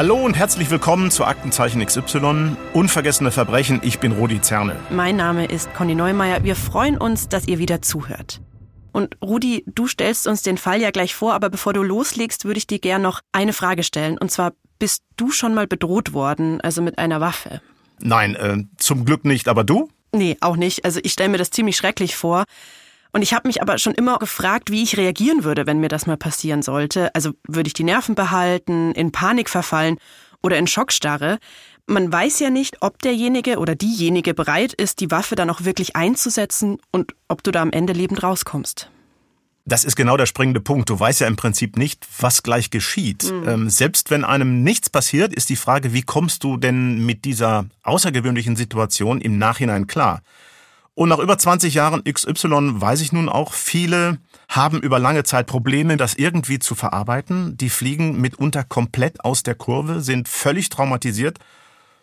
Hallo und herzlich willkommen zu Aktenzeichen XY. Unvergessene Verbrechen. Ich bin Rudi Zerne. Mein Name ist Conny Neumeier. Wir freuen uns, dass ihr wieder zuhört. Und Rudi, du stellst uns den Fall ja gleich vor, aber bevor du loslegst, würde ich dir gern noch eine Frage stellen. Und zwar, bist du schon mal bedroht worden, also mit einer Waffe? Nein, äh, zum Glück nicht, aber du? Nee, auch nicht. Also ich stelle mir das ziemlich schrecklich vor. Und ich habe mich aber schon immer gefragt, wie ich reagieren würde, wenn mir das mal passieren sollte. Also würde ich die Nerven behalten, in Panik verfallen oder in Schockstarre. Man weiß ja nicht, ob derjenige oder diejenige bereit ist, die Waffe dann auch wirklich einzusetzen und ob du da am Ende lebend rauskommst. Das ist genau der springende Punkt. Du weißt ja im Prinzip nicht, was gleich geschieht. Mhm. Ähm, selbst wenn einem nichts passiert, ist die Frage, wie kommst du denn mit dieser außergewöhnlichen Situation im Nachhinein klar? Und nach über 20 Jahren XY weiß ich nun auch, viele haben über lange Zeit Probleme, das irgendwie zu verarbeiten. Die fliegen mitunter komplett aus der Kurve, sind völlig traumatisiert.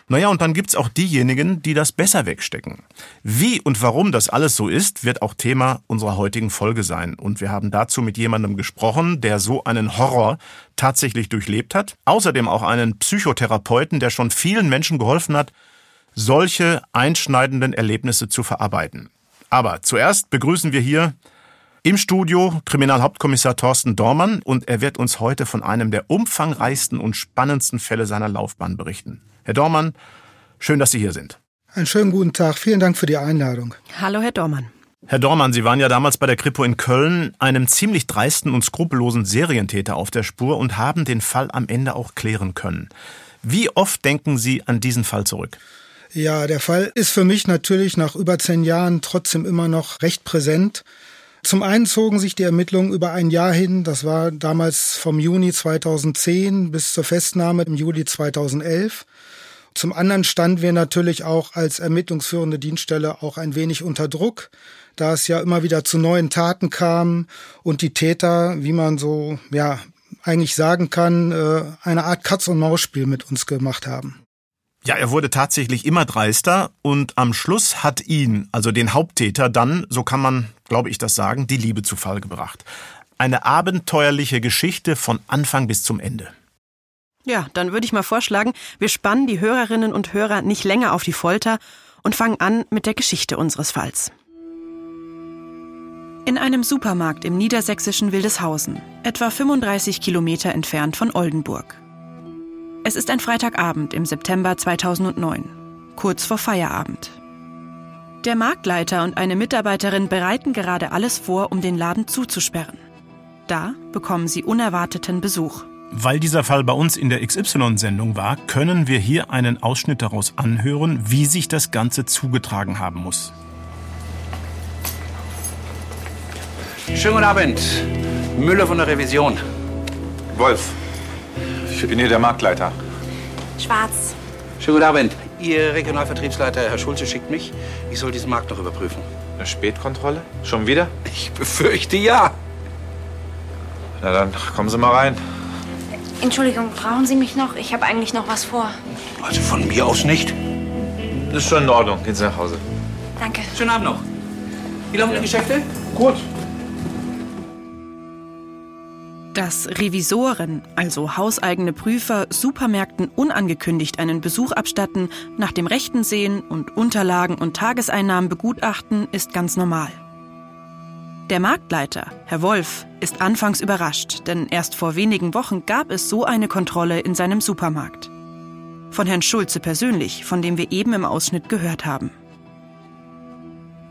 Naja, und dann gibt's auch diejenigen, die das besser wegstecken. Wie und warum das alles so ist, wird auch Thema unserer heutigen Folge sein. Und wir haben dazu mit jemandem gesprochen, der so einen Horror tatsächlich durchlebt hat. Außerdem auch einen Psychotherapeuten, der schon vielen Menschen geholfen hat, solche einschneidenden Erlebnisse zu verarbeiten. Aber zuerst begrüßen wir hier im Studio Kriminalhauptkommissar Thorsten Dormann und er wird uns heute von einem der umfangreichsten und spannendsten Fälle seiner Laufbahn berichten. Herr Dormann, schön, dass Sie hier sind. Einen schönen guten Tag. Vielen Dank für die Einladung. Hallo, Herr Dormann. Herr Dormann, Sie waren ja damals bei der Kripo in Köln einem ziemlich dreisten und skrupellosen Serientäter auf der Spur und haben den Fall am Ende auch klären können. Wie oft denken Sie an diesen Fall zurück? Ja, der Fall ist für mich natürlich nach über zehn Jahren trotzdem immer noch recht präsent. Zum einen zogen sich die Ermittlungen über ein Jahr hin. Das war damals vom Juni 2010 bis zur Festnahme im Juli 2011. Zum anderen standen wir natürlich auch als ermittlungsführende Dienststelle auch ein wenig unter Druck, da es ja immer wieder zu neuen Taten kam und die Täter, wie man so, ja, eigentlich sagen kann, äh, eine Art Katz-und-Maus-Spiel mit uns gemacht haben. Ja, er wurde tatsächlich immer dreister und am Schluss hat ihn, also den Haupttäter, dann, so kann man, glaube ich, das sagen, die Liebe zu Fall gebracht. Eine abenteuerliche Geschichte von Anfang bis zum Ende. Ja, dann würde ich mal vorschlagen, wir spannen die Hörerinnen und Hörer nicht länger auf die Folter und fangen an mit der Geschichte unseres Falls. In einem Supermarkt im niedersächsischen Wildeshausen, etwa 35 Kilometer entfernt von Oldenburg. Es ist ein Freitagabend im September 2009, kurz vor Feierabend. Der Marktleiter und eine Mitarbeiterin bereiten gerade alles vor, um den Laden zuzusperren. Da bekommen sie unerwarteten Besuch. Weil dieser Fall bei uns in der XY-Sendung war, können wir hier einen Ausschnitt daraus anhören, wie sich das Ganze zugetragen haben muss. Schönen guten Abend. Müller von der Revision. Wolf, ich bin hier der Marktleiter. Schwarz. Schönen guten Abend. Ihr Regionalvertriebsleiter, Herr Schulze, schickt mich. Ich soll diesen Markt noch überprüfen. Eine Spätkontrolle? Schon wieder? Ich befürchte ja. Na dann, kommen Sie mal rein. Entschuldigung, brauchen Sie mich noch? Ich habe eigentlich noch was vor. Also von mir aus nicht. Das ist schon in Ordnung. Gehen Sie nach Hause. Danke. Schönen Abend noch. Wie laufen die Geschäfte? Gut. Dass Revisoren, also hauseigene Prüfer, Supermärkten unangekündigt einen Besuch abstatten, nach dem Rechten sehen und Unterlagen und Tageseinnahmen begutachten, ist ganz normal. Der Marktleiter, Herr Wolf, ist anfangs überrascht, denn erst vor wenigen Wochen gab es so eine Kontrolle in seinem Supermarkt. Von Herrn Schulze persönlich, von dem wir eben im Ausschnitt gehört haben.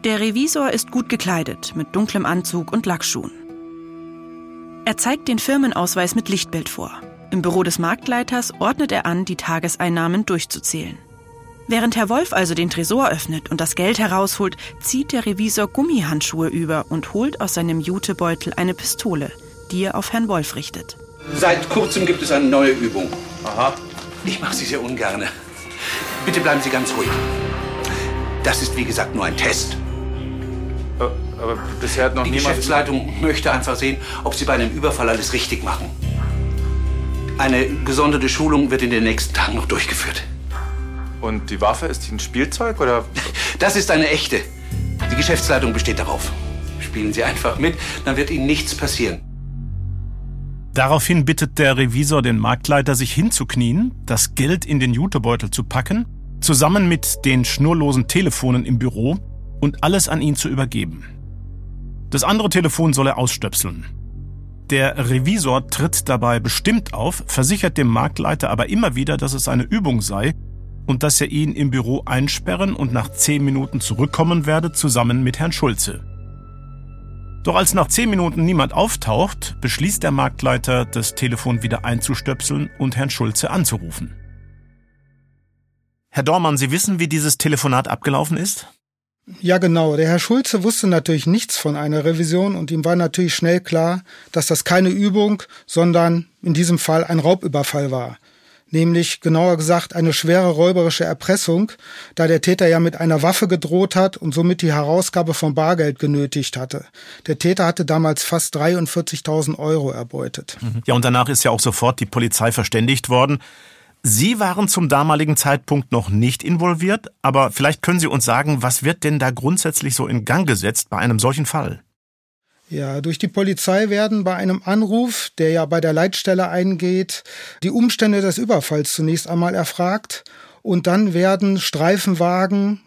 Der Revisor ist gut gekleidet, mit dunklem Anzug und Lackschuhen. Er zeigt den Firmenausweis mit Lichtbild vor. Im Büro des Marktleiters ordnet er an, die Tageseinnahmen durchzuzählen. Während Herr Wolf also den Tresor öffnet und das Geld herausholt, zieht der Revisor Gummihandschuhe über und holt aus seinem Jutebeutel eine Pistole, die er auf Herrn Wolf richtet. Seit kurzem gibt es eine neue Übung. Aha. Ich mache sie sehr ungern. Bitte bleiben Sie ganz ruhig. Das ist wie gesagt nur ein Test. Aber bisher hat noch Die niemand... Geschäftsleitung möchte einfach sehen, ob Sie bei einem Überfall alles richtig machen. Eine gesonderte Schulung wird in den nächsten Tagen noch durchgeführt. Und die Waffe, ist die ein Spielzeug oder... Das ist eine echte. Die Geschäftsleitung besteht darauf. Spielen Sie einfach mit, dann wird Ihnen nichts passieren. Daraufhin bittet der Revisor den Marktleiter, sich hinzuknien, das Geld in den Jutebeutel zu packen, zusammen mit den schnurlosen Telefonen im Büro und alles an ihn zu übergeben. Das andere Telefon soll er ausstöpseln. Der Revisor tritt dabei bestimmt auf, versichert dem Marktleiter aber immer wieder, dass es eine Übung sei und dass er ihn im Büro einsperren und nach zehn Minuten zurückkommen werde, zusammen mit Herrn Schulze. Doch als nach zehn Minuten niemand auftaucht, beschließt der Marktleiter, das Telefon wieder einzustöpseln und Herrn Schulze anzurufen. Herr Dormann, Sie wissen, wie dieses Telefonat abgelaufen ist? Ja, genau. Der Herr Schulze wusste natürlich nichts von einer Revision und ihm war natürlich schnell klar, dass das keine Übung, sondern in diesem Fall ein Raubüberfall war. Nämlich genauer gesagt eine schwere räuberische Erpressung, da der Täter ja mit einer Waffe gedroht hat und somit die Herausgabe von Bargeld genötigt hatte. Der Täter hatte damals fast 43.000 Euro erbeutet. Ja, und danach ist ja auch sofort die Polizei verständigt worden. Sie waren zum damaligen Zeitpunkt noch nicht involviert, aber vielleicht können Sie uns sagen, was wird denn da grundsätzlich so in Gang gesetzt bei einem solchen Fall? Ja, durch die Polizei werden bei einem Anruf, der ja bei der Leitstelle eingeht, die Umstände des Überfalls zunächst einmal erfragt und dann werden Streifenwagen,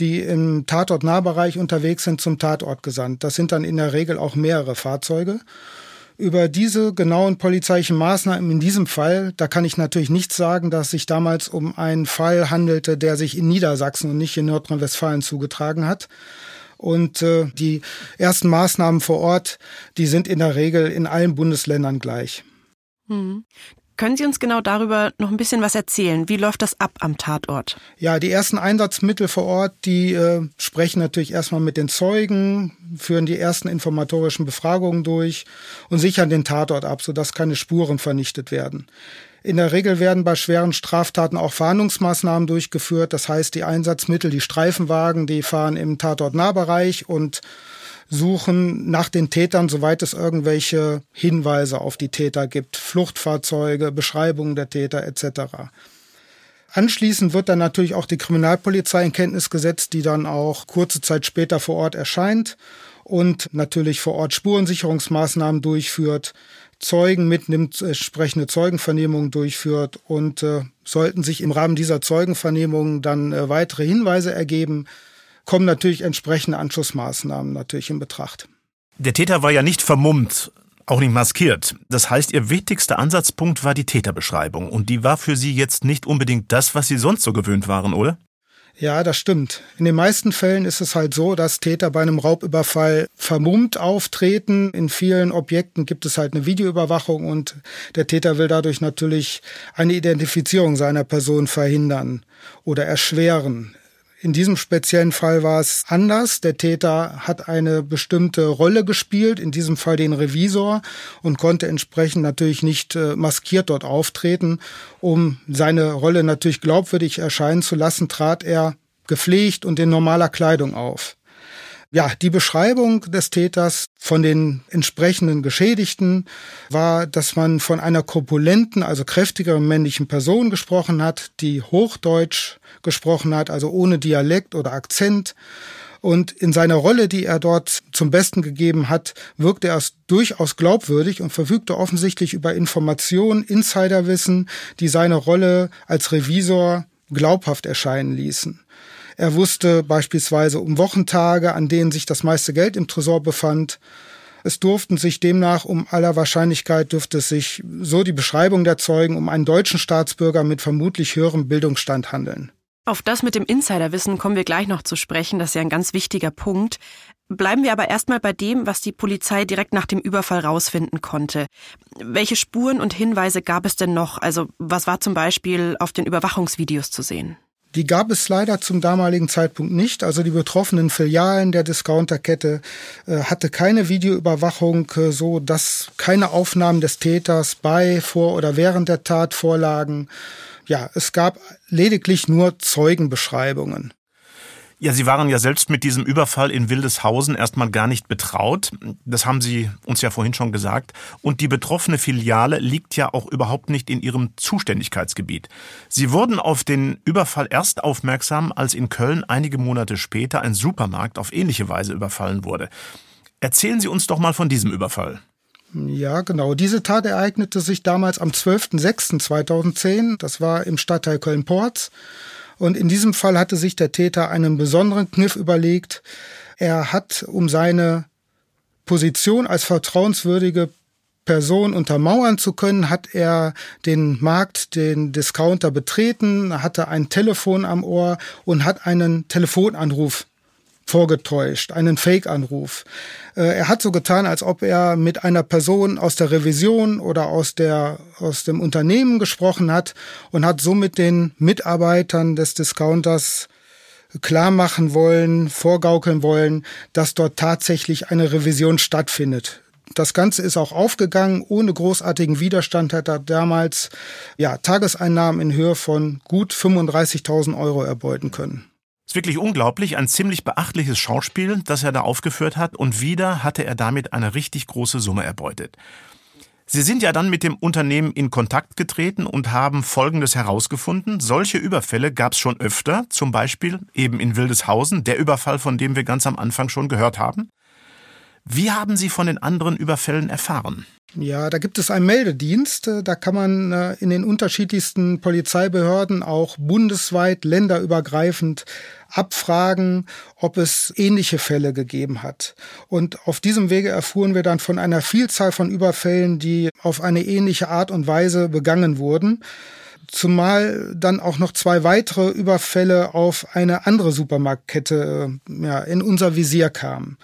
die im Tatort-Nahbereich unterwegs sind, zum Tatort gesandt. Das sind dann in der Regel auch mehrere Fahrzeuge. Über diese genauen polizeilichen Maßnahmen in diesem Fall, da kann ich natürlich nicht sagen, dass sich damals um einen Fall handelte, der sich in Niedersachsen und nicht in Nordrhein-Westfalen zugetragen hat. Und äh, die ersten Maßnahmen vor Ort, die sind in der Regel in allen Bundesländern gleich. Können Sie uns genau darüber noch ein bisschen was erzählen? Wie läuft das ab am Tatort? Ja, die ersten Einsatzmittel vor Ort, die äh, sprechen natürlich erstmal mit den Zeugen, führen die ersten informatorischen Befragungen durch und sichern den Tatort ab, sodass keine Spuren vernichtet werden. In der Regel werden bei schweren Straftaten auch Fahndungsmaßnahmen durchgeführt. Das heißt, die Einsatzmittel, die Streifenwagen, die fahren im Tatort-Nahbereich und suchen nach den Tätern, soweit es irgendwelche Hinweise auf die Täter gibt, Fluchtfahrzeuge, Beschreibungen der Täter etc. Anschließend wird dann natürlich auch die Kriminalpolizei in Kenntnis gesetzt, die dann auch kurze Zeit später vor Ort erscheint und natürlich vor Ort Spurensicherungsmaßnahmen durchführt, Zeugen mitnimmt, entsprechende Zeugenvernehmungen durchführt und äh, sollten sich im Rahmen dieser Zeugenvernehmungen dann äh, weitere Hinweise ergeben, kommen natürlich entsprechende Anschlussmaßnahmen natürlich in Betracht. Der Täter war ja nicht vermummt, auch nicht maskiert. Das heißt, Ihr wichtigster Ansatzpunkt war die Täterbeschreibung. Und die war für Sie jetzt nicht unbedingt das, was Sie sonst so gewöhnt waren, oder? Ja, das stimmt. In den meisten Fällen ist es halt so, dass Täter bei einem Raubüberfall vermummt auftreten. In vielen Objekten gibt es halt eine Videoüberwachung und der Täter will dadurch natürlich eine Identifizierung seiner Person verhindern oder erschweren. In diesem speziellen Fall war es anders. Der Täter hat eine bestimmte Rolle gespielt, in diesem Fall den Revisor, und konnte entsprechend natürlich nicht äh, maskiert dort auftreten. Um seine Rolle natürlich glaubwürdig erscheinen zu lassen, trat er gepflegt und in normaler Kleidung auf. Ja, die Beschreibung des Täters von den entsprechenden Geschädigten war, dass man von einer korpulenten, also kräftigeren männlichen Person gesprochen hat, die Hochdeutsch gesprochen hat, also ohne Dialekt oder Akzent. Und in seiner Rolle, die er dort zum Besten gegeben hat, wirkte er durchaus glaubwürdig und verfügte offensichtlich über Informationen, Insiderwissen, die seine Rolle als Revisor glaubhaft erscheinen ließen. Er wusste beispielsweise um Wochentage, an denen sich das meiste Geld im Tresor befand. Es durften sich demnach um aller Wahrscheinlichkeit dürfte es sich, so die Beschreibung der Zeugen, um einen deutschen Staatsbürger mit vermutlich höherem Bildungsstand handeln. Auf das mit dem Insiderwissen kommen wir gleich noch zu sprechen, das ist ja ein ganz wichtiger Punkt. Bleiben wir aber erstmal bei dem, was die Polizei direkt nach dem Überfall rausfinden konnte. Welche Spuren und Hinweise gab es denn noch? Also was war zum Beispiel auf den Überwachungsvideos zu sehen? Die gab es leider zum damaligen Zeitpunkt nicht. Also die betroffenen Filialen der Discounterkette äh, hatte keine Videoüberwachung, äh, so dass keine Aufnahmen des Täters bei, vor oder während der Tat vorlagen. Ja, es gab lediglich nur Zeugenbeschreibungen. Ja, Sie waren ja selbst mit diesem Überfall in Wildeshausen erstmal gar nicht betraut. Das haben Sie uns ja vorhin schon gesagt. Und die betroffene Filiale liegt ja auch überhaupt nicht in Ihrem Zuständigkeitsgebiet. Sie wurden auf den Überfall erst aufmerksam, als in Köln einige Monate später ein Supermarkt auf ähnliche Weise überfallen wurde. Erzählen Sie uns doch mal von diesem Überfall. Ja, genau. Diese Tat ereignete sich damals am 12.06.2010. Das war im Stadtteil Köln-Porz. Und in diesem Fall hatte sich der Täter einen besonderen Kniff überlegt. Er hat, um seine Position als vertrauenswürdige Person untermauern zu können, hat er den Markt, den Discounter betreten, hatte ein Telefon am Ohr und hat einen Telefonanruf vorgetäuscht, einen Fake-Anruf. Äh, er hat so getan, als ob er mit einer Person aus der Revision oder aus der aus dem Unternehmen gesprochen hat und hat somit den Mitarbeitern des Discounters klar machen wollen, vorgaukeln wollen, dass dort tatsächlich eine Revision stattfindet. Das Ganze ist auch aufgegangen. Ohne großartigen Widerstand hat er damals ja, Tageseinnahmen in Höhe von gut 35.000 Euro erbeuten können. Ist wirklich unglaublich, ein ziemlich beachtliches Schauspiel, das er da aufgeführt hat, und wieder hatte er damit eine richtig große Summe erbeutet. Sie sind ja dann mit dem Unternehmen in Kontakt getreten und haben Folgendes herausgefunden. Solche Überfälle gab es schon öfter, zum Beispiel eben in Wildeshausen, der Überfall, von dem wir ganz am Anfang schon gehört haben. Wie haben Sie von den anderen Überfällen erfahren? Ja, da gibt es einen Meldedienst. Da kann man äh, in den unterschiedlichsten Polizeibehörden auch bundesweit, länderübergreifend abfragen, ob es ähnliche Fälle gegeben hat. Und auf diesem Wege erfuhren wir dann von einer Vielzahl von Überfällen, die auf eine ähnliche Art und Weise begangen wurden. Zumal dann auch noch zwei weitere Überfälle auf eine andere Supermarktkette äh, ja, in unser Visier kamen.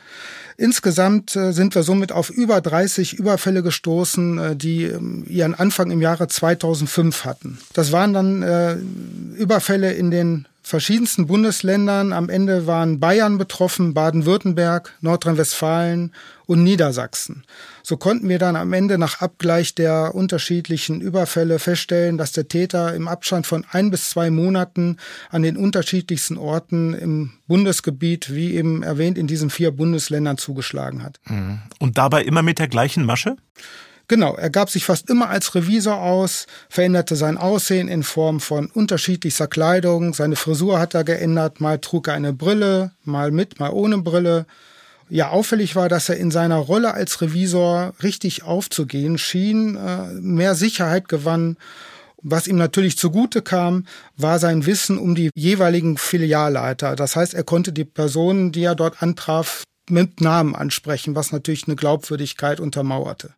Insgesamt äh, sind wir somit auf über 30 Überfälle gestoßen, äh, die ähm, ihren Anfang im Jahre 2005 hatten. Das waren dann Überfälle in den verschiedensten Bundesländern. Am Ende waren Bayern betroffen, Baden-Württemberg, Nordrhein-Westfalen und Niedersachsen. So konnten wir dann am Ende nach Abgleich der unterschiedlichen Überfälle feststellen, dass der Täter im Abstand von ein bis zwei Monaten an den unterschiedlichsten Orten im Bundesgebiet, wie eben erwähnt, in diesen vier Bundesländern zugeschlagen hat. Mhm. Und dabei immer mit der gleichen Masche? Genau, er gab sich fast immer als Revisor aus, veränderte sein Aussehen in Form von unterschiedlichster Kleidung, seine Frisur hat er geändert, mal trug er eine Brille, mal mit, mal ohne Brille. Ja, auffällig war, dass er in seiner Rolle als Revisor richtig aufzugehen schien, äh, mehr Sicherheit gewann. Was ihm natürlich zugute kam, war sein Wissen um die jeweiligen Filialleiter. Das heißt, er konnte die Personen, die er dort antraf, mit Namen ansprechen, was natürlich eine Glaubwürdigkeit untermauerte.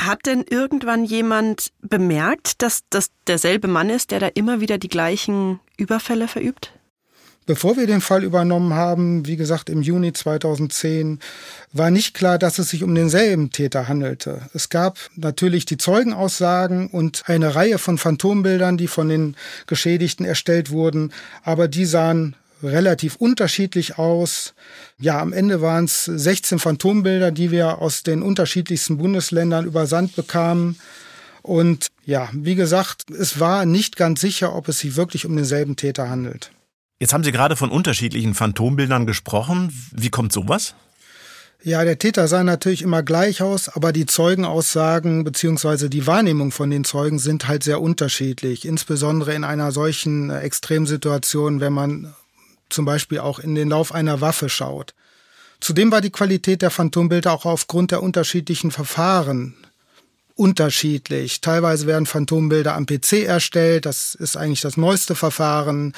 Hat denn irgendwann jemand bemerkt, dass das derselbe Mann ist, der da immer wieder die gleichen Überfälle verübt? Bevor wir den Fall übernommen haben, wie gesagt im Juni 2010, war nicht klar, dass es sich um denselben Täter handelte. Es gab natürlich die Zeugenaussagen und eine Reihe von Phantombildern, die von den Geschädigten erstellt wurden, aber die sahen relativ unterschiedlich aus. Ja, am Ende waren es 16 Phantombilder, die wir aus den unterschiedlichsten Bundesländern übersandt bekamen. Und ja, wie gesagt, es war nicht ganz sicher, ob es sich wirklich um denselben Täter handelt. Jetzt haben Sie gerade von unterschiedlichen Phantombildern gesprochen. Wie kommt sowas? Ja, der Täter sah natürlich immer gleich aus, aber die Zeugenaussagen beziehungsweise die Wahrnehmung von den Zeugen sind halt sehr unterschiedlich. Insbesondere in einer solchen äh, Extremsituation, wenn man zum Beispiel auch in den Lauf einer Waffe schaut. Zudem war die Qualität der Phantombilder auch aufgrund der unterschiedlichen Verfahren unterschiedlich. Teilweise werden Phantombilder am PC erstellt, das ist eigentlich das neueste Verfahren.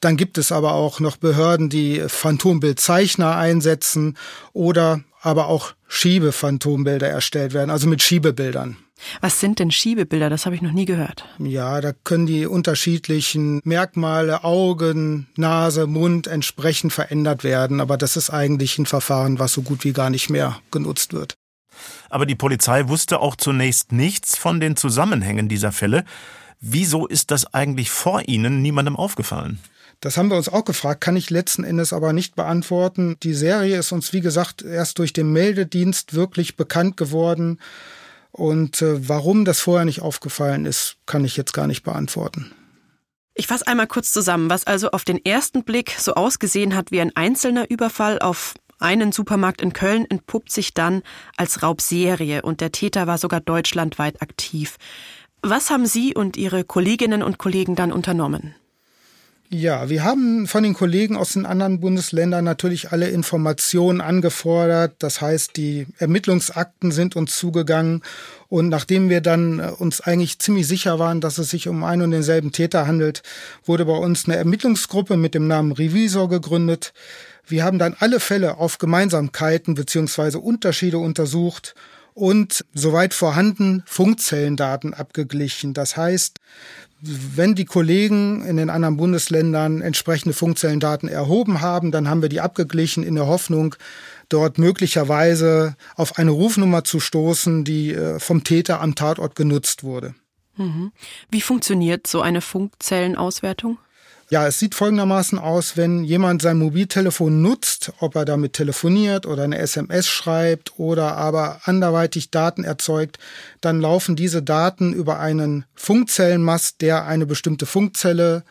Dann gibt es aber auch noch Behörden, die Phantombildzeichner einsetzen oder aber auch Schiebephantombilder erstellt werden, also mit Schiebebildern. Was sind denn Schiebebilder? Das habe ich noch nie gehört. Ja, da können die unterschiedlichen Merkmale, Augen, Nase, Mund entsprechend verändert werden. Aber das ist eigentlich ein Verfahren, was so gut wie gar nicht mehr genutzt wird. Aber die Polizei wusste auch zunächst nichts von den Zusammenhängen dieser Fälle. Wieso ist das eigentlich vor Ihnen niemandem aufgefallen? Das haben wir uns auch gefragt, kann ich letzten Endes aber nicht beantworten. Die Serie ist uns, wie gesagt, erst durch den Meldedienst wirklich bekannt geworden. Und äh, warum das vorher nicht aufgefallen ist, kann ich jetzt gar nicht beantworten. Ich fasse einmal kurz zusammen, was also auf den ersten Blick so ausgesehen hat wie ein einzelner Überfall auf einen Supermarkt in Köln entpuppt sich dann als Raubserie und der Täter war sogar deutschlandweit aktiv. Was haben Sie und Ihre Kolleginnen und Kollegen dann unternommen? Ja, wir haben von den Kollegen aus den anderen Bundesländern natürlich alle Informationen angefordert. Das heißt, die Ermittlungsakten sind uns zugegangen. Und nachdem wir dann äh, uns eigentlich ziemlich sicher waren, dass es sich um einen und denselben Täter handelt, wurde bei uns eine Ermittlungsgruppe mit dem Namen Revisor gegründet. Wir haben dann alle Fälle auf Gemeinsamkeiten beziehungsweise Unterschiede untersucht und soweit vorhanden Funkzellendaten abgeglichen. Das heißt, wenn die Kollegen in den anderen Bundesländern entsprechende Funkzellendaten erhoben haben, dann haben wir die abgeglichen in der Hoffnung, dort möglicherweise auf eine Rufnummer zu stoßen, die äh, vom Täter am Tatort genutzt wurde. Mhm. Wie funktioniert so eine Funkzellenauswertung? Ja, es sieht folgendermaßen aus, wenn jemand sein Mobiltelefon nutzt, ob er damit telefoniert oder eine SMS schreibt oder aber anderweitig Daten erzeugt, dann laufen diese Daten über einen Funkzellenmast, der eine bestimmte Funkzelle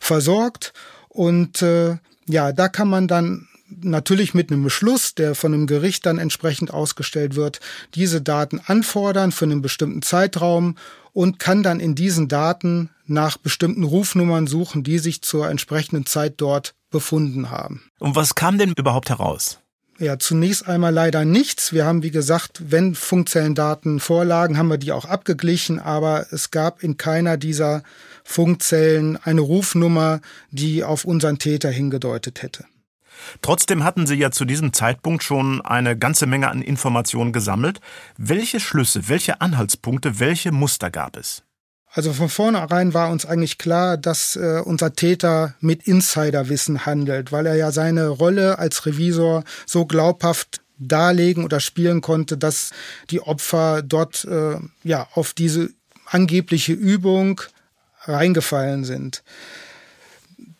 versorgt. Und äh, ja, da kann man dann natürlich mit einem Beschluss, der von einem Gericht dann entsprechend ausgestellt wird, diese Daten anfordern für einen bestimmten Zeitraum und kann dann in diesen Daten nach bestimmten Rufnummern suchen, die sich zur entsprechenden Zeit dort befunden haben. Und was kam denn überhaupt heraus? Ja, zunächst einmal leider nichts. Wir haben, wie gesagt, wenn Funkzellendaten vorlagen, haben wir die auch abgeglichen, aber es gab in keiner dieser Funkzellen eine Rufnummer, die auf unseren Täter hingedeutet hätte. Trotzdem hatten Sie ja zu diesem Zeitpunkt schon eine ganze Menge an Informationen gesammelt. Welche Schlüsse, welche Anhaltspunkte, welche Muster gab es? Also von vornherein war uns eigentlich klar, dass äh, unser Täter mit Insiderwissen handelt, weil er ja seine Rolle als Revisor so glaubhaft darlegen oder spielen konnte, dass die Opfer dort äh, ja auf diese angebliche Übung reingefallen sind.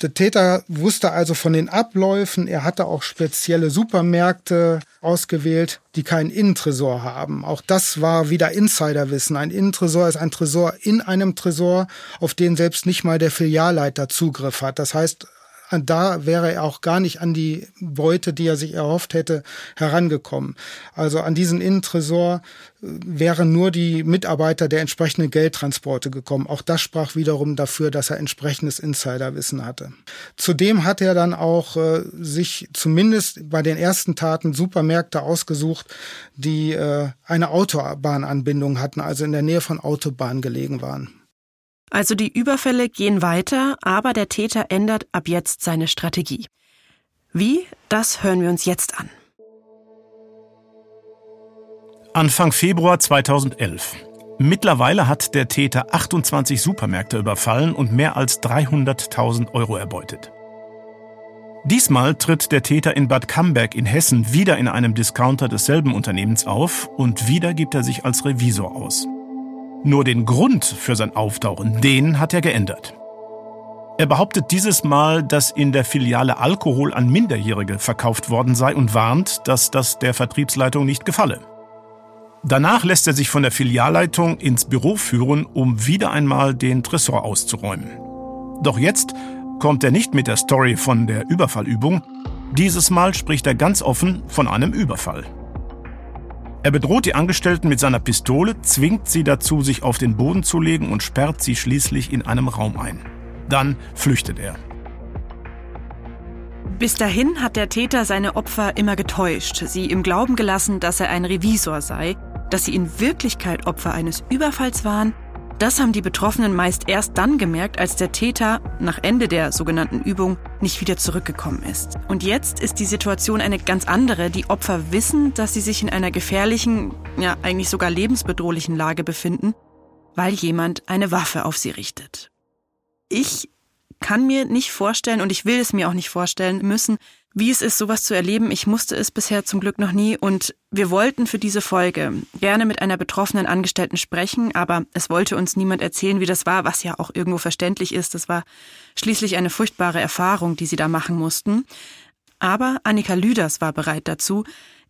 Der Täter wusste also von den Abläufen. Er hatte auch spezielle Supermärkte ausgewählt, die keinen Innentresor haben. Auch das war wieder Insiderwissen. Ein Innentresor ist ein Tresor in einem Tresor, auf den selbst nicht mal der Filialleiter Zugriff hat. Das heißt, da wäre er auch gar nicht an die Beute, die er sich erhofft hätte, herangekommen. Also an diesen Innentresor äh, wären nur die Mitarbeiter der entsprechenden Geldtransporte gekommen. Auch das sprach wiederum dafür, dass er entsprechendes Insiderwissen hatte. Zudem hat er dann auch äh, sich zumindest bei den ersten Taten Supermärkte ausgesucht, die äh, eine Autobahnanbindung hatten, also in der Nähe von Autobahnen gelegen waren. Also die Überfälle gehen weiter, aber der Täter ändert ab jetzt seine Strategie. Wie? Das hören wir uns jetzt an. Anfang Februar 2011. Mittlerweile hat der Täter 28 Supermärkte überfallen und mehr als 300.000 Euro erbeutet. Diesmal tritt der Täter in Bad Camberg in Hessen wieder in einem Discounter desselben Unternehmens auf und wieder gibt er sich als Revisor aus. Nur den Grund für sein Auftauchen, den hat er geändert. Er behauptet dieses Mal, dass in der Filiale Alkohol an Minderjährige verkauft worden sei und warnt, dass das der Vertriebsleitung nicht gefalle. Danach lässt er sich von der Filialleitung ins Büro führen, um wieder einmal den Tresor auszuräumen. Doch jetzt kommt er nicht mit der Story von der Überfallübung. Dieses Mal spricht er ganz offen von einem Überfall. Er bedroht die Angestellten mit seiner Pistole, zwingt sie dazu, sich auf den Boden zu legen und sperrt sie schließlich in einem Raum ein. Dann flüchtet er. Bis dahin hat der Täter seine Opfer immer getäuscht, sie im Glauben gelassen, dass er ein Revisor sei, dass sie in Wirklichkeit Opfer eines Überfalls waren das haben die Betroffenen meist erst dann gemerkt, als der Täter nach Ende der sogenannten Übung nicht wieder zurückgekommen ist. Und jetzt ist die Situation eine ganz andere. Die Opfer wissen, dass sie sich in einer gefährlichen, ja eigentlich sogar lebensbedrohlichen Lage befinden, weil jemand eine Waffe auf sie richtet. Ich kann mir nicht vorstellen und ich will es mir auch nicht vorstellen müssen, wie es ist, sowas zu erleben. Ich musste es bisher zum Glück noch nie und wir wollten für diese Folge gerne mit einer betroffenen Angestellten sprechen, aber es wollte uns niemand erzählen, wie das war, was ja auch irgendwo verständlich ist. Das war schließlich eine furchtbare Erfahrung, die sie da machen mussten. Aber Annika Lüders war bereit dazu.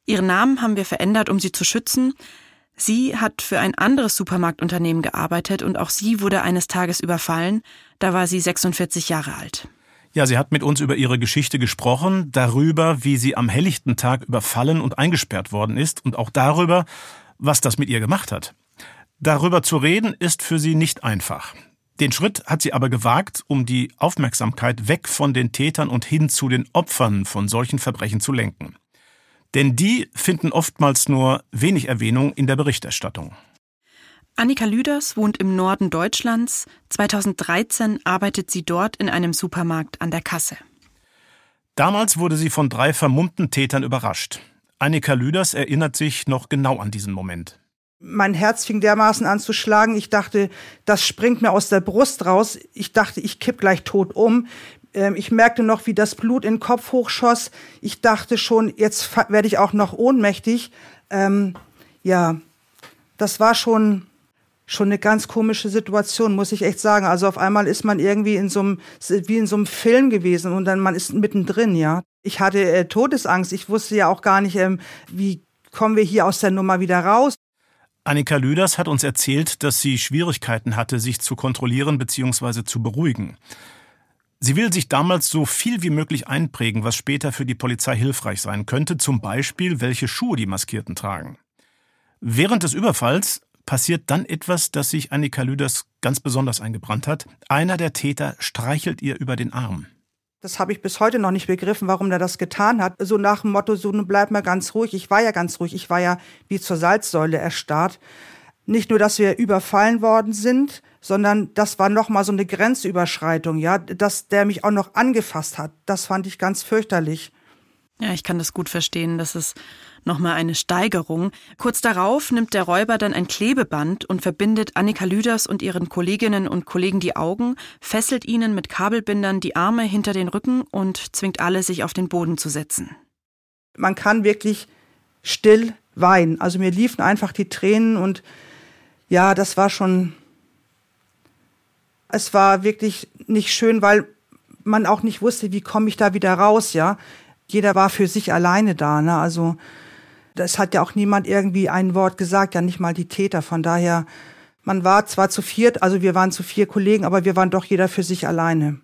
Ihren Namen haben wir verändert, um sie zu schützen. Sie hat für ein anderes Supermarktunternehmen gearbeitet und auch sie wurde eines Tages überfallen. Da war sie 46 Jahre alt. Ja, sie hat mit uns über ihre Geschichte gesprochen, darüber, wie sie am helllichten Tag überfallen und eingesperrt worden ist und auch darüber, was das mit ihr gemacht hat. Darüber zu reden ist für sie nicht einfach. Den Schritt hat sie aber gewagt, um die Aufmerksamkeit weg von den Tätern und hin zu den Opfern von solchen Verbrechen zu lenken. Denn die finden oftmals nur wenig Erwähnung in der Berichterstattung. Annika Lüders wohnt im Norden Deutschlands. 2013 arbeitet sie dort in einem Supermarkt an der Kasse. Damals wurde sie von drei vermummten Tätern überrascht. Annika Lüders erinnert sich noch genau an diesen Moment. Mein Herz fing dermaßen an zu schlagen. Ich dachte, das springt mir aus der Brust raus. Ich dachte, ich kipp gleich tot um. Ähm, ich merkte noch, wie das Blut in den Kopf hochschoss. Ich dachte schon, jetzt werde ich auch noch ohnmächtig. Ähm, ja, das war schon schon eine ganz komische Situation, muss ich echt sagen. Also auf einmal ist man irgendwie in so einem, wie in so einem Film gewesen und dann man ist mittendrin, ja. Ich hatte äh, Todesangst. Ich wusste ja auch gar nicht, ähm, wie kommen wir hier aus der Nummer wieder raus. Annika Lüders hat uns erzählt, dass sie Schwierigkeiten hatte, sich zu kontrollieren bzw. zu beruhigen. Sie will sich damals so viel wie möglich einprägen, was später für die Polizei hilfreich sein könnte, zum Beispiel welche Schuhe die Maskierten tragen. Während des Überfalls passiert dann etwas, das sich Annika Lüders ganz besonders eingebrannt hat. Einer der Täter streichelt ihr über den Arm. Das habe ich bis heute noch nicht begriffen, warum der das getan hat. So nach dem Motto, so bleib mal ganz ruhig. Ich war ja ganz ruhig. Ich war ja wie zur Salzsäule erstarrt. Nicht nur, dass wir überfallen worden sind, sondern das war noch mal so eine Grenzüberschreitung, ja, dass der mich auch noch angefasst hat. Das fand ich ganz fürchterlich. Ja, ich kann das gut verstehen. Das ist nochmal eine Steigerung. Kurz darauf nimmt der Räuber dann ein Klebeband und verbindet Annika Lüders und ihren Kolleginnen und Kollegen die Augen, fesselt ihnen mit Kabelbindern die Arme hinter den Rücken und zwingt alle, sich auf den Boden zu setzen. Man kann wirklich still weinen. Also mir liefen einfach die Tränen und ja, das war schon, es war wirklich nicht schön, weil man auch nicht wusste, wie komme ich da wieder raus, ja jeder war für sich alleine da. Ne? Also das hat ja auch niemand irgendwie ein Wort gesagt, ja nicht mal die Täter. Von daher, man war zwar zu viert, also wir waren zu vier Kollegen, aber wir waren doch jeder für sich alleine.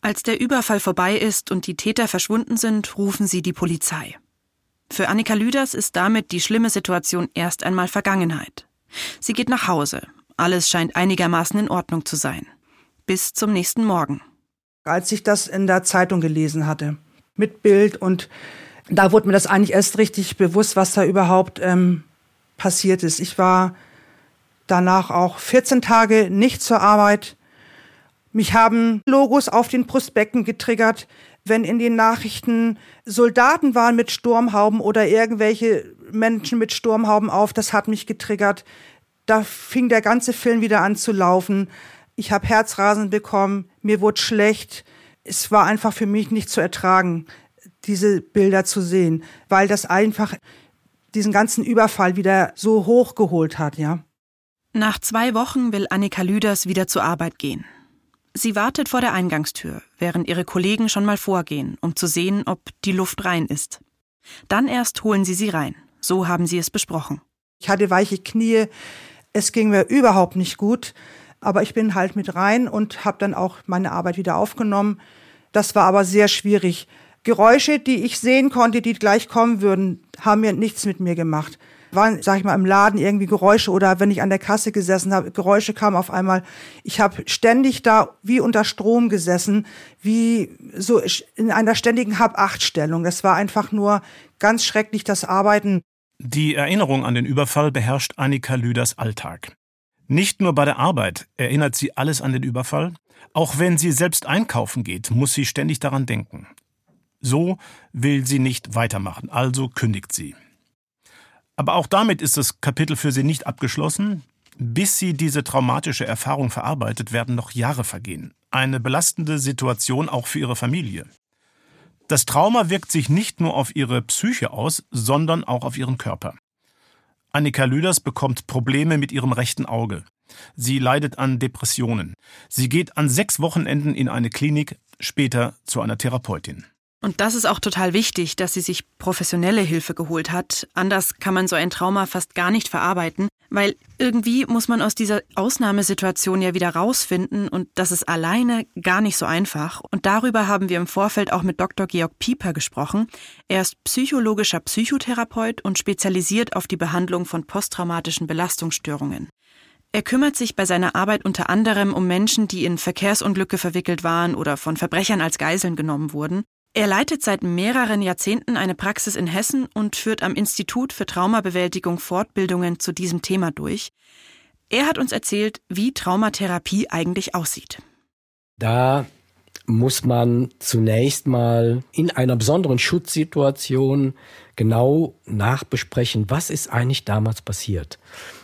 Als der Überfall vorbei ist und die Täter verschwunden sind, rufen sie die Polizei. Für Annika Lüders ist damit die schlimme Situation erst einmal Vergangenheit. Sie geht nach Hause. Alles scheint einigermaßen in Ordnung zu sein. Bis zum nächsten Morgen. Als ich das in der Zeitung gelesen hatte, mit Bild und da wurde mir das eigentlich erst richtig bewusst, was da überhaupt ähm, passiert ist. Ich war danach auch 14 Tage nicht zur Arbeit. Mich haben Logos auf den Prospekten getriggert, wenn in den Nachrichten Soldaten waren mit Sturmhauben oder irgendwelche Menschen mit Sturmhauben auf, das hat mich getriggert. Da fing der ganze Film wieder an zu laufen. Ich habe Herzrasen bekommen, mir wurde schlecht es war einfach für mich nicht zu ertragen, diese Bilder zu sehen, weil das einfach diesen ganzen Überfall wieder so hochgeholt hat, ja. Nach zwei Wochen will Annika Lüders wieder zur Arbeit gehen. Sie wartet vor der Eingangstür, während ihre Kollegen schon mal vorgehen, um zu sehen, ob die Luft rein ist. Dann erst holen sie sie rein. So haben sie es besprochen. Ich hatte weiche Knie. Es ging mir überhaupt nicht gut. Aber ich bin halt mit rein und habe dann auch meine Arbeit wieder aufgenommen. Das war aber sehr schwierig. Geräusche, die ich sehen konnte, die gleich kommen würden, haben mir nichts mit mir gemacht. Waren, sag ich mal, im Laden irgendwie Geräusche oder wenn ich an der Kasse gesessen habe, Geräusche kamen auf einmal. Ich habe ständig da wie unter Strom gesessen, wie so in einer ständigen Hab-Acht-Stellung. Das war einfach nur ganz schrecklich, das Arbeiten. Die Erinnerung an den Überfall beherrscht Annika Lüders Alltag. Nicht nur bei der Arbeit erinnert sie alles an den Überfall, auch wenn sie selbst einkaufen geht, muss sie ständig daran denken. So will sie nicht weitermachen, also kündigt sie. Aber auch damit ist das Kapitel für sie nicht abgeschlossen. Bis sie diese traumatische Erfahrung verarbeitet, werden noch Jahre vergehen. Eine belastende Situation auch für ihre Familie. Das Trauma wirkt sich nicht nur auf ihre Psyche aus, sondern auch auf ihren Körper. Annika Lüders bekommt Probleme mit ihrem rechten Auge. Sie leidet an Depressionen. Sie geht an sechs Wochenenden in eine Klinik, später zu einer Therapeutin. Und das ist auch total wichtig, dass sie sich professionelle Hilfe geholt hat. Anders kann man so ein Trauma fast gar nicht verarbeiten, weil irgendwie muss man aus dieser Ausnahmesituation ja wieder rausfinden und das ist alleine gar nicht so einfach. Und darüber haben wir im Vorfeld auch mit Dr. Georg Pieper gesprochen. Er ist psychologischer Psychotherapeut und spezialisiert auf die Behandlung von posttraumatischen Belastungsstörungen. Er kümmert sich bei seiner Arbeit unter anderem um Menschen, die in Verkehrsunglücke verwickelt waren oder von Verbrechern als Geiseln genommen wurden. Er leitet seit mehreren Jahrzehnten eine Praxis in Hessen und führt am Institut für Traumabewältigung Fortbildungen zu diesem Thema durch. Er hat uns erzählt, wie Traumatherapie eigentlich aussieht. Da muss man zunächst mal in einer besonderen Schutzsituation genau nachbesprechen, was ist eigentlich damals passiert.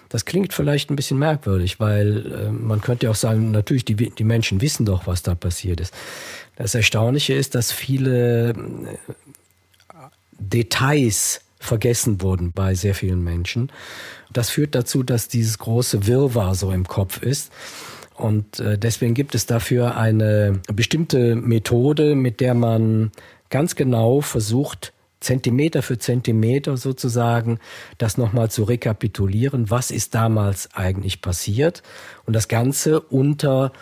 Das klingt vielleicht ein bisschen merkwürdig, weil äh, man könnte ja auch sagen, natürlich, die, die Menschen wissen doch, was da passiert ist. Das Erstaunliche ist, dass viele äh, Details vergessen wurden bei sehr vielen Menschen. Das führt dazu, dass dieses große Wirrwarr so im Kopf ist. Und äh, deswegen gibt es dafür eine bestimmte Methode, mit der man ganz genau versucht, Zentimeter für Zentimeter sozusagen, das nochmal zu rekapitulieren, was ist damals eigentlich passiert und das Ganze unter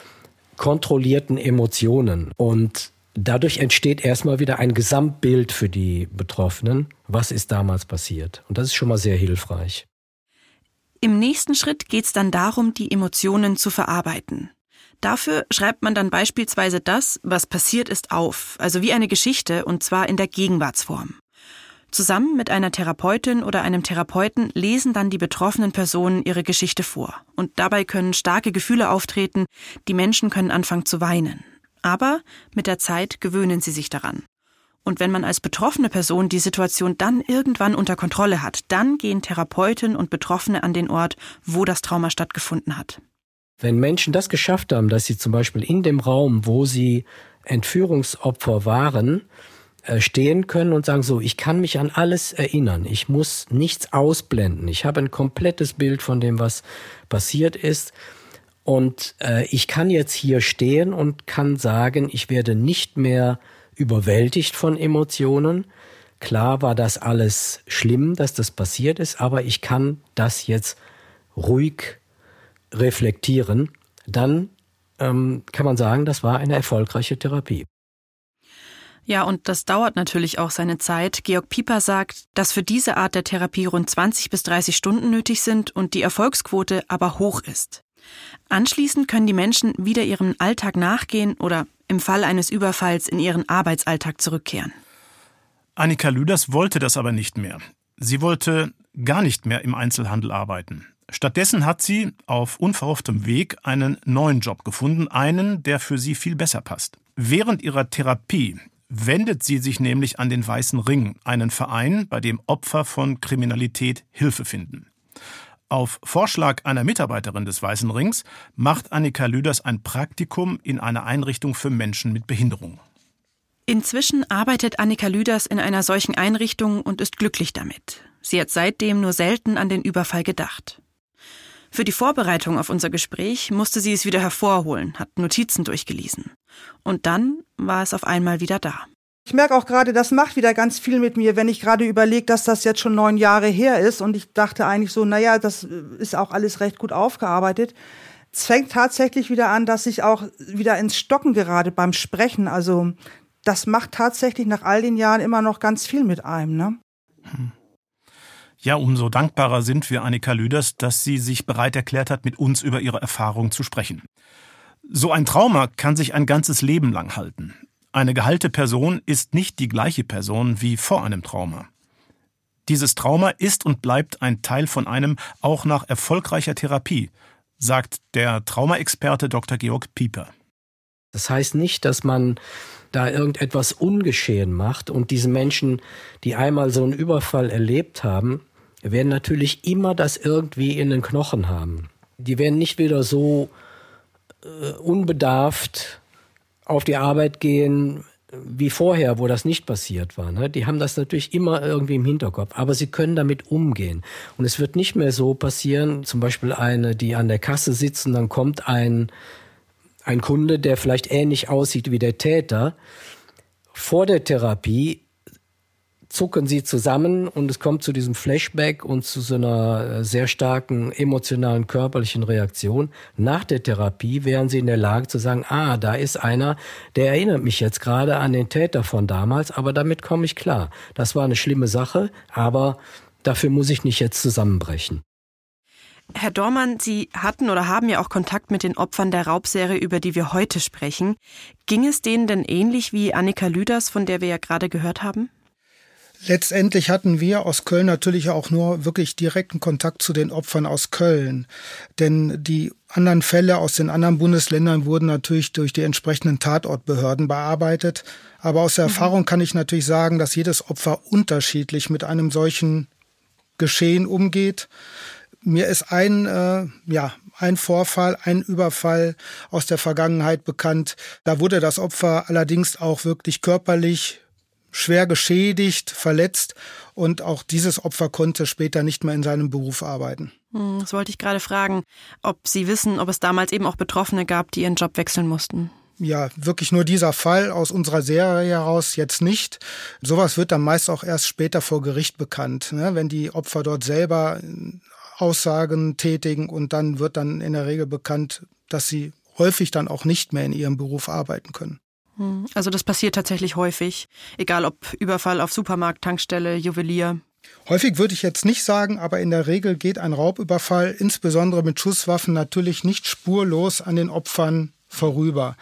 kontrollierten Emotionen. Und dadurch entsteht erstmal wieder ein Gesamtbild für die Betroffenen, was ist damals passiert. Und das ist schon mal sehr hilfreich. Im nächsten Schritt geht es dann darum, die Emotionen zu verarbeiten. Dafür schreibt man dann beispielsweise das, was passiert ist, auf, also wie eine Geschichte, und zwar in der Gegenwartsform. Zusammen mit einer Therapeutin oder einem Therapeuten lesen dann die betroffenen Personen ihre Geschichte vor. Und dabei können starke Gefühle auftreten, die Menschen können anfangen zu weinen. Aber mit der Zeit gewöhnen sie sich daran. Und wenn man als betroffene Person die Situation dann irgendwann unter Kontrolle hat, dann gehen Therapeuten und Betroffene an den Ort, wo das Trauma stattgefunden hat. Wenn Menschen das geschafft haben, dass sie zum Beispiel in dem Raum, wo sie Entführungsopfer waren, stehen können und sagen, so, ich kann mich an alles erinnern, ich muss nichts ausblenden, ich habe ein komplettes Bild von dem, was passiert ist und äh, ich kann jetzt hier stehen und kann sagen, ich werde nicht mehr überwältigt von Emotionen. Klar war das alles schlimm, dass das passiert ist, aber ich kann das jetzt ruhig reflektieren. Dann ähm, kann man sagen, das war eine erfolgreiche Therapie. Ja, und das dauert natürlich auch seine Zeit. Georg Pieper sagt, dass für diese Art der Therapie rund 20 bis 30 Stunden nötig sind und die Erfolgsquote aber hoch ist. Anschließend können die Menschen wieder ihrem Alltag nachgehen oder im Fall eines Überfalls in ihren Arbeitsalltag zurückkehren. Annika Lüders wollte das aber nicht mehr. Sie wollte gar nicht mehr im Einzelhandel arbeiten. Stattdessen hat sie auf unverhofftem Weg einen neuen Job gefunden, einen, der für sie viel besser passt. Während ihrer Therapie wendet sie sich nämlich an den Weißen Ring, einen Verein, bei dem Opfer von Kriminalität Hilfe finden. Auf Vorschlag einer Mitarbeiterin des Weißen Rings macht Annika Lüders ein Praktikum in einer Einrichtung für Menschen mit Behinderung. Inzwischen arbeitet Annika Lüders in einer solchen Einrichtung und ist glücklich damit. Sie hat seitdem nur selten an den Überfall gedacht. Für die Vorbereitung auf unser Gespräch musste sie es wieder hervorholen, hat Notizen durchgelesen. Und dann war es auf einmal wieder da. Ich merke auch gerade, das macht wieder ganz viel mit mir, wenn ich gerade überlege, dass das jetzt schon neun Jahre her ist und ich dachte eigentlich so, naja, das ist auch alles recht gut aufgearbeitet. Es fängt tatsächlich wieder an, dass ich auch wieder ins Stocken gerade beim Sprechen. Also das macht tatsächlich nach all den Jahren immer noch ganz viel mit einem. Ne? Hm. Ja, umso dankbarer sind wir Annika Lüders, dass sie sich bereit erklärt hat, mit uns über ihre Erfahrung zu sprechen. So ein Trauma kann sich ein ganzes Leben lang halten. Eine geheilte Person ist nicht die gleiche Person wie vor einem Trauma. Dieses Trauma ist und bleibt ein Teil von einem auch nach erfolgreicher Therapie, sagt der Traumaexperte Dr. Georg Pieper. Das heißt nicht, dass man da irgendetwas ungeschehen macht und diese Menschen, die einmal so einen Überfall erlebt haben, werden natürlich immer das irgendwie in den Knochen haben. Die werden nicht wieder so äh, unbedarft auf die Arbeit gehen wie vorher, wo das nicht passiert war. Ne? Die haben das natürlich immer irgendwie im Hinterkopf, aber sie können damit umgehen. Und es wird nicht mehr so passieren, zum Beispiel eine, die an der Kasse sitzen, dann kommt ein, ein Kunde, der vielleicht ähnlich aussieht wie der Täter. Vor der Therapie zucken sie zusammen und es kommt zu diesem Flashback und zu so einer äh, sehr starken emotionalen körperlichen Reaktion. Nach der Therapie wären sie in der Lage zu sagen, ah, da ist einer, der erinnert mich jetzt gerade an den Täter von damals, aber damit komme ich klar. Das war eine schlimme Sache, aber dafür muss ich nicht jetzt zusammenbrechen. Herr Dormann, Sie hatten oder haben ja auch Kontakt mit den Opfern der Raubserie, über die wir heute sprechen. Ging es denen denn ähnlich wie Annika Lüders, von der wir ja gerade gehört haben? Letztendlich hatten wir aus Köln natürlich auch nur wirklich direkten Kontakt zu den Opfern aus Köln. Denn die anderen Fälle aus den anderen Bundesländern wurden natürlich durch die entsprechenden Tatortbehörden bearbeitet. Aber aus der mhm. Erfahrung kann ich natürlich sagen, dass jedes Opfer unterschiedlich mit einem solchen Geschehen umgeht. Mir ist ein, äh, ja, ein Vorfall, ein Überfall aus der Vergangenheit bekannt. Da wurde das Opfer allerdings auch wirklich körperlich schwer geschädigt, verletzt und auch dieses Opfer konnte später nicht mehr in seinem Beruf arbeiten. Hm, das wollte ich gerade fragen, ob Sie wissen, ob es damals eben auch Betroffene gab, die ihren Job wechseln mussten. Ja, wirklich nur dieser Fall aus unserer Serie heraus jetzt nicht. Sowas wird dann meist auch erst später vor Gericht bekannt, ne? wenn die Opfer dort selber Aussagen tätigen und dann wird dann in der Regel bekannt, dass sie häufig dann auch nicht mehr in ihrem Beruf arbeiten können. Hm, also das passiert tatsächlich häufig, egal ob Überfall auf Supermarkt, Tankstelle, Juwelier. Häufig würde ich jetzt nicht sagen, aber in der Regel geht ein Raubüberfall, insbesondere mit Schusswaffen, natürlich nicht spurlos an den Opfern vorüber.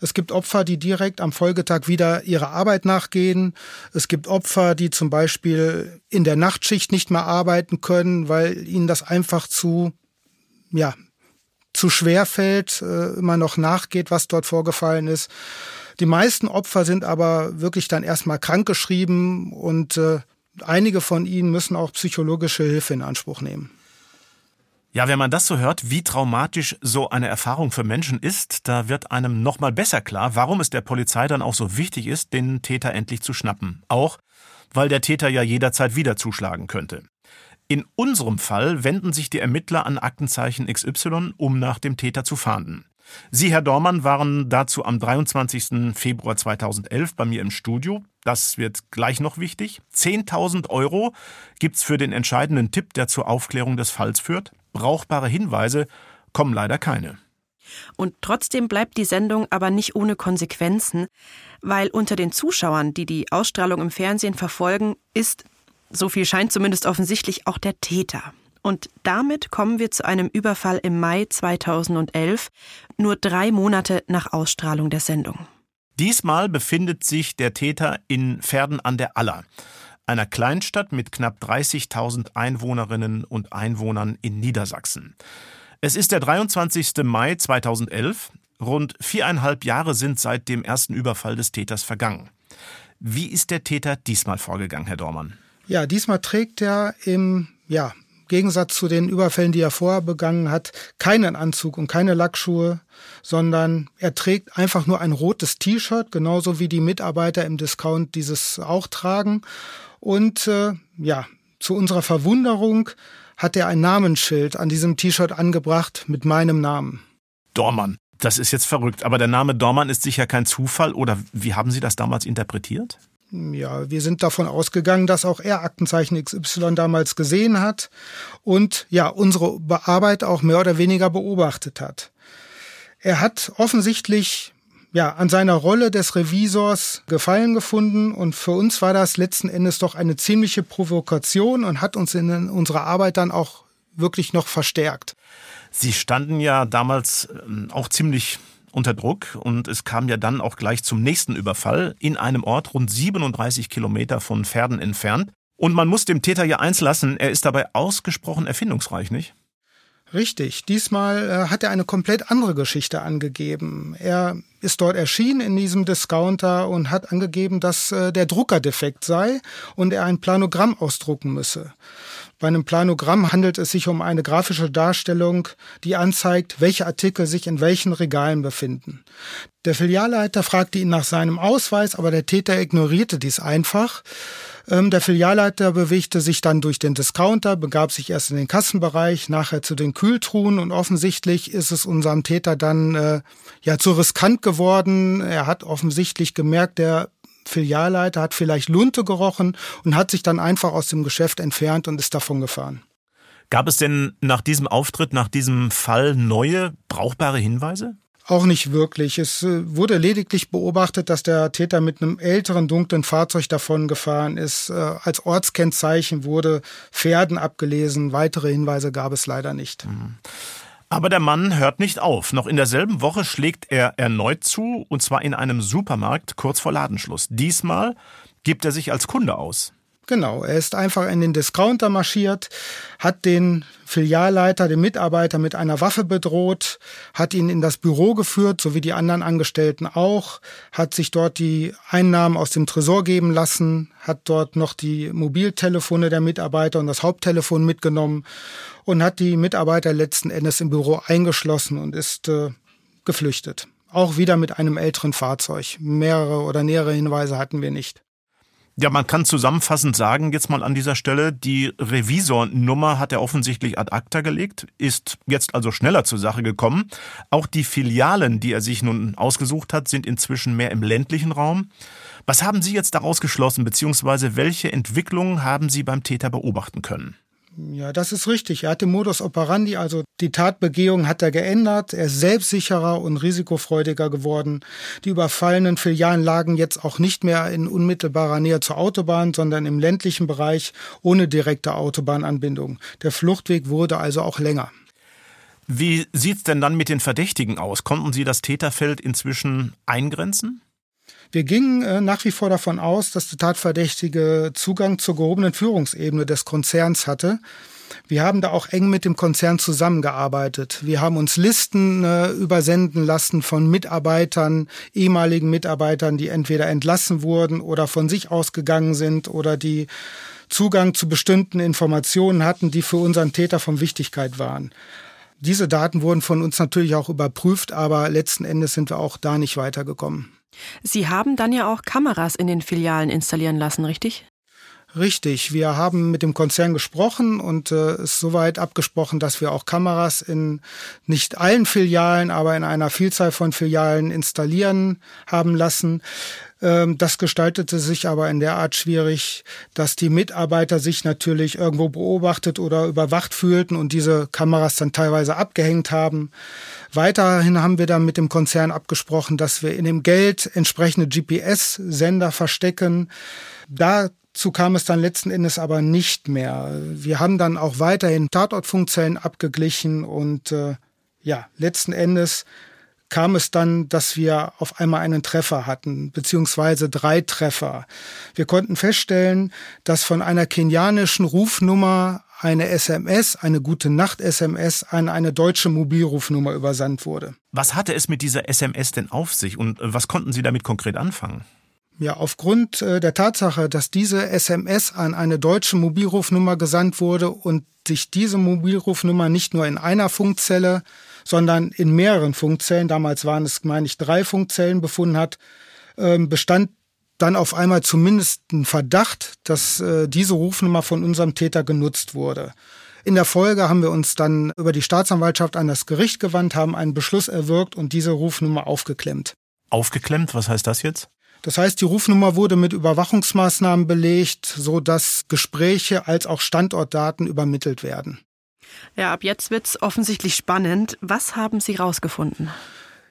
Es gibt Opfer, die direkt am Folgetag wieder ihrer Arbeit nachgehen. Es gibt Opfer, die zum Beispiel in der Nachtschicht nicht mehr arbeiten können, weil ihnen das einfach zu, ja, zu schwer fällt, äh, immer noch nachgeht, was dort vorgefallen ist. Die meisten Opfer sind aber wirklich dann erstmal krankgeschrieben und äh, einige von ihnen müssen auch psychologische Hilfe in Anspruch nehmen. Ja, wenn man das so hört, wie traumatisch so eine Erfahrung für Menschen ist, da wird einem nochmal besser klar, warum es der Polizei dann auch so wichtig ist, den Täter endlich zu schnappen. Auch, weil der Täter ja jederzeit wieder zuschlagen könnte. In unserem Fall wenden sich die Ermittler an Aktenzeichen XY, um nach dem Täter zu fahnden. Sie, Herr Dormann, waren dazu am 23. Februar 2011 bei mir im Studio. Das wird gleich noch wichtig. 10.000 Euro gibt's für den entscheidenden Tipp, der zur Aufklärung des Falls führt. Brauchbare Hinweise kommen leider keine. Und trotzdem bleibt die Sendung aber nicht ohne Konsequenzen, weil unter den Zuschauern, die die Ausstrahlung im Fernsehen verfolgen, ist, so viel scheint zumindest offensichtlich, auch der Täter. Und damit kommen wir zu einem Überfall im Mai 2011, nur drei Monate nach Ausstrahlung der Sendung. Diesmal befindet sich der Täter in Verden an der Aller, einer Kleinstadt mit knapp 30.000 Einwohnerinnen und Einwohnern in Niedersachsen. Es ist der 23. Mai 2011. Rund viereinhalb Jahre sind seit dem ersten Überfall des Täters vergangen. Wie ist der Täter diesmal vorgegangen, Herr Dormann? Ja, diesmal trägt er im ja, Gegensatz zu den Überfällen, die er vorher begangen hat, keinen Anzug und keine Lackschuhe, sondern er trägt einfach nur ein rotes T-Shirt, genauso wie die Mitarbeiter im Discount dieses auch tragen. Und äh, ja, zu unserer Verwunderung hat er ein Namensschild an diesem T-Shirt angebracht mit meinem Namen. Dormann. Das ist jetzt verrückt. Aber der Name Dormann ist sicher kein Zufall. Oder wie haben Sie das damals interpretiert? Ja, wir sind davon ausgegangen, dass auch er Aktenzeichen XY damals gesehen hat und ja, unsere Arbeit auch mehr oder weniger beobachtet hat. Er hat offensichtlich ja, an seiner Rolle des Revisors Gefallen gefunden und für uns war das letzten Endes doch eine ziemliche Provokation und hat uns in unserer Arbeit dann auch wirklich noch verstärkt. Sie standen ja damals ähm, auch ziemlich unter Druck und es kam ja dann auch gleich zum nächsten Überfall in einem Ort rund 37 Kilometer von Pferden entfernt. Und man muss dem Täter ja eins lassen, er ist dabei ausgesprochen erfindungsreich, nicht? Richtig. Diesmal äh, hat er eine komplett andere Geschichte angegeben. Er ist dort erschienen in diesem Discounter und hat angegeben, dass äh, der Drucker defekt sei und er ein Planogramm ausdrucken müsse. Bei einem Planogramm handelt es sich um eine grafische Darstellung, die anzeigt, welche Artikel sich in welchen Regalen befinden. Der Filialleiter fragte ihn nach seinem Ausweis, aber der Täter ignorierte dies einfach. Ähm, der Filialleiter bewegte sich dann durch den Discounter, begab sich erst in den Kassenbereich, nachher zu den Kühltruhen und offensichtlich ist es unserem Täter dann äh, ja zu riskant geworden. Er hat offensichtlich gemerkt, der Filialleiter hat vielleicht Lunte gerochen und hat sich dann einfach aus dem Geschäft entfernt und ist davon gefahren. Gab es denn nach diesem Auftritt, nach diesem Fall neue brauchbare Hinweise? Auch nicht wirklich. Es äh, wurde lediglich beobachtet, dass der Täter mit einem älteren dunklen Fahrzeug davon gefahren ist. Äh, als Ortskennzeichen wurde Pferden abgelesen. Weitere Hinweise gab es leider nicht. Aber der Mann hört nicht auf. Noch in derselben Woche schlägt er erneut zu, und zwar in einem Supermarkt kurz vor Ladenschluss. Diesmal gibt er sich als Kunde aus. Genau, er ist einfach in den Discounter marschiert, hat den Filialleiter, den Mitarbeiter mit einer Waffe bedroht, hat ihn in das Büro geführt, so wie die anderen Angestellten auch, hat sich dort die Einnahmen aus dem Tresor geben lassen, hat dort noch die Mobiltelefone der Mitarbeiter und das Haupttelefon mitgenommen und hat die Mitarbeiter letzten Endes im Büro eingeschlossen und ist äh, geflüchtet. Auch wieder mit einem älteren Fahrzeug. Mehrere oder nähere Hinweise hatten wir nicht. Ja, man kann zusammenfassend sagen, jetzt mal an dieser Stelle, die Revisornummer hat er offensichtlich ad acta gelegt, ist jetzt also schneller zur Sache gekommen. Auch die Filialen, die er sich nun ausgesucht hat, sind inzwischen mehr im ländlichen Raum. Was haben Sie jetzt daraus geschlossen, beziehungsweise welche Entwicklungen haben Sie beim Täter beobachten können? Ja, das ist richtig. Er hat den Modus operandi, also die Tatbegehung hat er geändert. Er ist selbstsicherer und risikofreudiger geworden. Die überfallenen Filialen lagen jetzt auch nicht mehr in unmittelbarer Nähe zur Autobahn, sondern im ländlichen Bereich ohne direkte Autobahnanbindung. Der Fluchtweg wurde also auch länger. Wie sieht's denn dann mit den Verdächtigen aus? Konnten Sie das Täterfeld inzwischen eingrenzen? Wir gingen äh, nach wie vor davon aus, dass der Tatverdächtige Zugang zur gehobenen Führungsebene des Konzerns hatte. Wir haben da auch eng mit dem Konzern zusammengearbeitet. Wir haben uns Listen äh, übersenden lassen von Mitarbeitern, ehemaligen Mitarbeitern, die entweder entlassen wurden oder von sich ausgegangen sind oder die Zugang zu bestimmten Informationen hatten, die für unseren Täter von Wichtigkeit waren. Diese Daten wurden von uns natürlich auch überprüft, aber letzten Endes sind wir auch da nicht weitergekommen. Sie haben dann ja auch Kameras in den Filialen installieren lassen, richtig? Richtig, wir haben mit dem Konzern gesprochen und äh, es soweit abgesprochen, dass wir auch Kameras in nicht allen Filialen, aber in einer Vielzahl von Filialen installieren haben lassen. Ähm, das gestaltete sich aber in der Art schwierig, dass die Mitarbeiter sich natürlich irgendwo beobachtet oder überwacht fühlten und diese Kameras dann teilweise abgehängt haben. Weiterhin haben wir dann mit dem Konzern abgesprochen, dass wir in dem Geld entsprechende GPS-Sender verstecken. Dazu kam es dann letzten Endes aber nicht mehr. Wir haben dann auch weiterhin Tatortfunkzellen abgeglichen und äh, ja, letzten Endes kam es dann, dass wir auf einmal einen Treffer hatten, beziehungsweise drei Treffer. Wir konnten feststellen, dass von einer kenianischen Rufnummer eine SMS, eine gute Nacht-SMS an eine deutsche Mobilrufnummer übersandt wurde. Was hatte es mit dieser SMS denn auf sich und äh, was konnten Sie damit konkret anfangen? Ja, aufgrund äh, der Tatsache, dass diese SMS an eine deutsche Mobilrufnummer gesandt wurde und sich diese Mobilrufnummer nicht nur in einer Funkzelle, sondern in mehreren Funkzellen, damals waren es, meine ich, drei Funkzellen befunden hat, ähm, bestand dann auf einmal zumindest ein Verdacht, dass äh, diese Rufnummer von unserem Täter genutzt wurde. In der Folge haben wir uns dann über die Staatsanwaltschaft an das Gericht gewandt, haben einen Beschluss erwirkt und diese Rufnummer aufgeklemmt. Aufgeklemmt? Was heißt das jetzt? Das heißt, die Rufnummer wurde mit Überwachungsmaßnahmen belegt, so dass Gespräche als auch Standortdaten übermittelt werden. Ja, ab jetzt wird's offensichtlich spannend. Was haben Sie rausgefunden?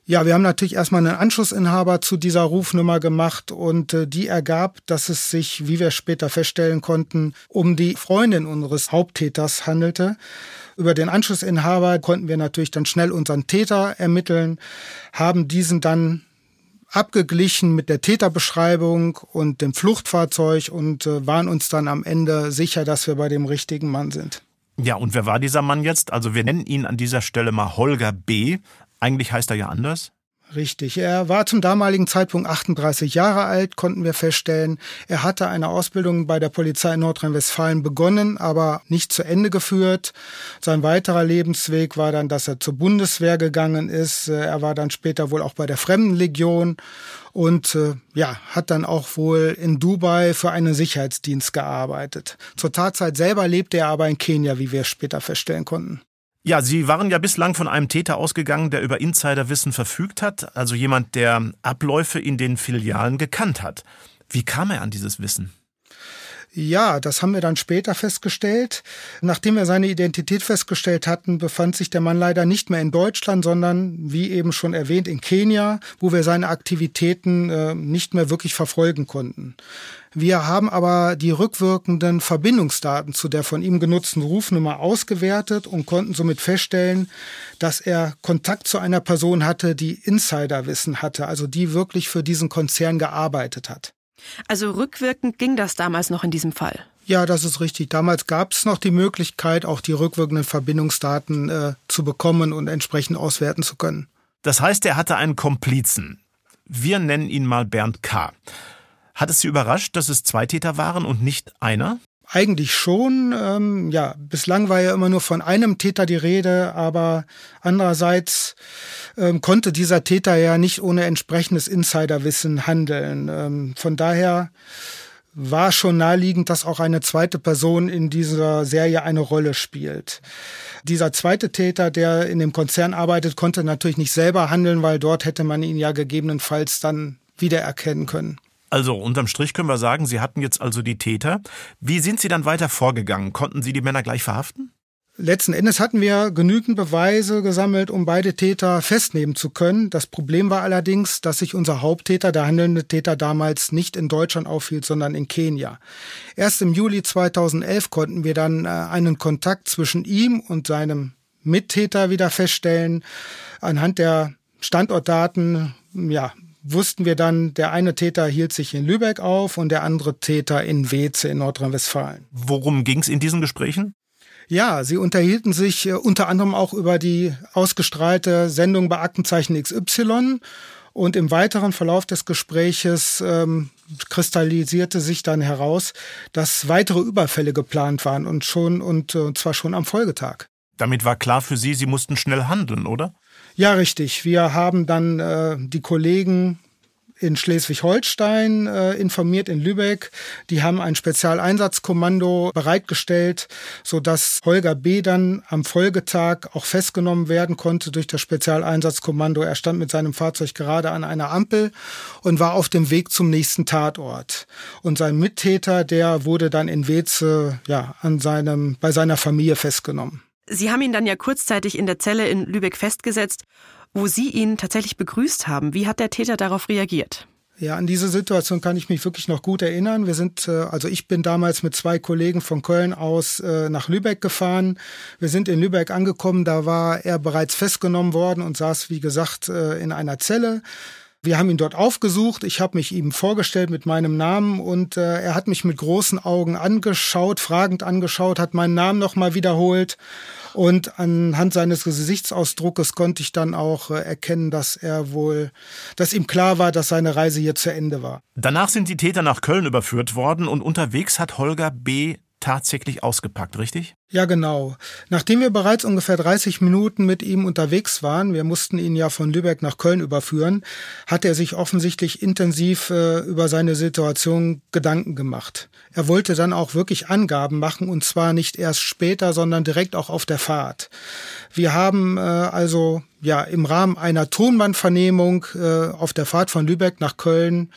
Ja, wir haben natürlich erstmal einen Anschlussinhaber zu dieser Rufnummer gemacht und äh, die ergab, dass es sich, wie wir später feststellen konnten, um die Freundin unseres Haupttäters handelte. Über den Anschlussinhaber konnten wir natürlich dann schnell unseren Täter ermitteln, haben diesen dann abgeglichen mit der Täterbeschreibung und dem Fluchtfahrzeug und äh, waren uns dann am Ende sicher, dass wir bei dem richtigen Mann sind. Ja, und wer war dieser Mann jetzt? Also wir nennen ihn an dieser Stelle mal Holger B. Eigentlich heißt er ja anders. Richtig. Er war zum damaligen Zeitpunkt 38 Jahre alt, konnten wir feststellen. Er hatte eine Ausbildung bei der Polizei in Nordrhein-Westfalen begonnen, aber nicht zu Ende geführt. Sein weiterer Lebensweg war dann, dass er zur Bundeswehr gegangen ist. Er war dann später wohl auch bei der Fremdenlegion und äh, ja, hat dann auch wohl in Dubai für einen Sicherheitsdienst gearbeitet. Zur Tatzeit selber lebte er aber in Kenia, wie wir später feststellen konnten. Ja, Sie waren ja bislang von einem Täter ausgegangen, der über Insiderwissen verfügt hat, also jemand, der Abläufe in den Filialen gekannt hat. Wie kam er an dieses Wissen? Ja, das haben wir dann später festgestellt. Nachdem wir seine Identität festgestellt hatten, befand sich der Mann leider nicht mehr in Deutschland, sondern wie eben schon erwähnt in Kenia, wo wir seine Aktivitäten äh, nicht mehr wirklich verfolgen konnten. Wir haben aber die rückwirkenden Verbindungsdaten zu der von ihm genutzten Rufnummer ausgewertet und konnten somit feststellen, dass er Kontakt zu einer Person hatte, die Insiderwissen hatte, also die wirklich für diesen Konzern gearbeitet hat. Also rückwirkend ging das damals noch in diesem Fall. Ja, das ist richtig. Damals gab es noch die Möglichkeit, auch die rückwirkenden Verbindungsdaten äh, zu bekommen und entsprechend auswerten zu können. Das heißt, er hatte einen Komplizen. Wir nennen ihn mal Bernd K. Hat es Sie überrascht, dass es zwei Täter waren und nicht einer? Eigentlich schon. Ähm, ja, bislang war ja immer nur von einem Täter die Rede, aber andererseits ähm, konnte dieser Täter ja nicht ohne entsprechendes Insiderwissen handeln. Ähm, von daher war schon naheliegend, dass auch eine zweite Person in dieser Serie eine Rolle spielt. Dieser zweite Täter, der in dem Konzern arbeitet, konnte natürlich nicht selber handeln, weil dort hätte man ihn ja gegebenenfalls dann wiedererkennen können. Also unterm Strich können wir sagen, Sie hatten jetzt also die Täter. Wie sind Sie dann weiter vorgegangen? Konnten Sie die Männer gleich verhaften? Letzten Endes hatten wir genügend Beweise gesammelt, um beide Täter festnehmen zu können. Das Problem war allerdings, dass sich unser Haupttäter, der handelnde Täter, damals nicht in Deutschland aufhielt, sondern in Kenia. Erst im Juli 2011 konnten wir dann äh, einen Kontakt zwischen ihm und seinem Mittäter wieder feststellen. Anhand der Standortdaten, ja, wussten wir dann, der eine Täter hielt sich in Lübeck auf und der andere Täter in Weze in Nordrhein-Westfalen. Worum ging es in diesen Gesprächen? Ja, sie unterhielten sich äh, unter anderem auch über die ausgestrahlte Sendung bei Aktenzeichen XY. Und im weiteren Verlauf des Gespräches ähm, kristallisierte sich dann heraus, dass weitere Überfälle geplant waren und schon und äh, zwar schon am Folgetag. Damit war klar für Sie, Sie mussten schnell handeln, oder? Ja, richtig. Wir haben dann äh, die Kollegen in Schleswig-Holstein äh, informiert, in Lübeck. Die haben ein Spezialeinsatzkommando bereitgestellt, so dass Holger B. dann am Folgetag auch festgenommen werden konnte durch das Spezialeinsatzkommando. Er stand mit seinem Fahrzeug gerade an einer Ampel und war auf dem Weg zum nächsten Tatort. Und sein Mittäter, der wurde dann in Weze, ja, an seinem, bei seiner Familie festgenommen. Sie haben ihn dann ja kurzzeitig in der Zelle in Lübeck festgesetzt, wo Sie ihn tatsächlich begrüßt haben. Wie hat der Täter darauf reagiert? Ja, an diese Situation kann ich mich wirklich noch gut erinnern. Wir sind, äh, also ich bin damals mit zwei Kollegen von Köln aus äh, nach Lübeck gefahren. Wir sind in Lübeck angekommen, da war er bereits festgenommen worden und saß, wie gesagt, äh, in einer Zelle. Wir haben ihn dort aufgesucht. Ich habe mich ihm vorgestellt mit meinem Namen und er hat mich mit großen Augen angeschaut, fragend angeschaut, hat meinen Namen nochmal wiederholt und anhand seines Gesichtsausdruckes konnte ich dann auch äh, erkennen, dass er wohl, dass ihm klar war, dass seine Reise hier zu Ende war. Danach sind die Täter nach Köln überführt worden und unterwegs hat Holger B tatsächlich ausgepackt, richtig? Ja, genau. Nachdem wir bereits ungefähr 30 Minuten mit ihm unterwegs waren, wir mussten ihn ja von Lübeck nach Köln überführen, hat er sich offensichtlich intensiv äh, über seine Situation Gedanken gemacht. Er wollte dann auch wirklich Angaben machen und zwar nicht erst später, sondern direkt auch auf der Fahrt. Wir haben äh, also ja im Rahmen einer Tonbandvernehmung äh, auf der Fahrt von Lübeck nach Köln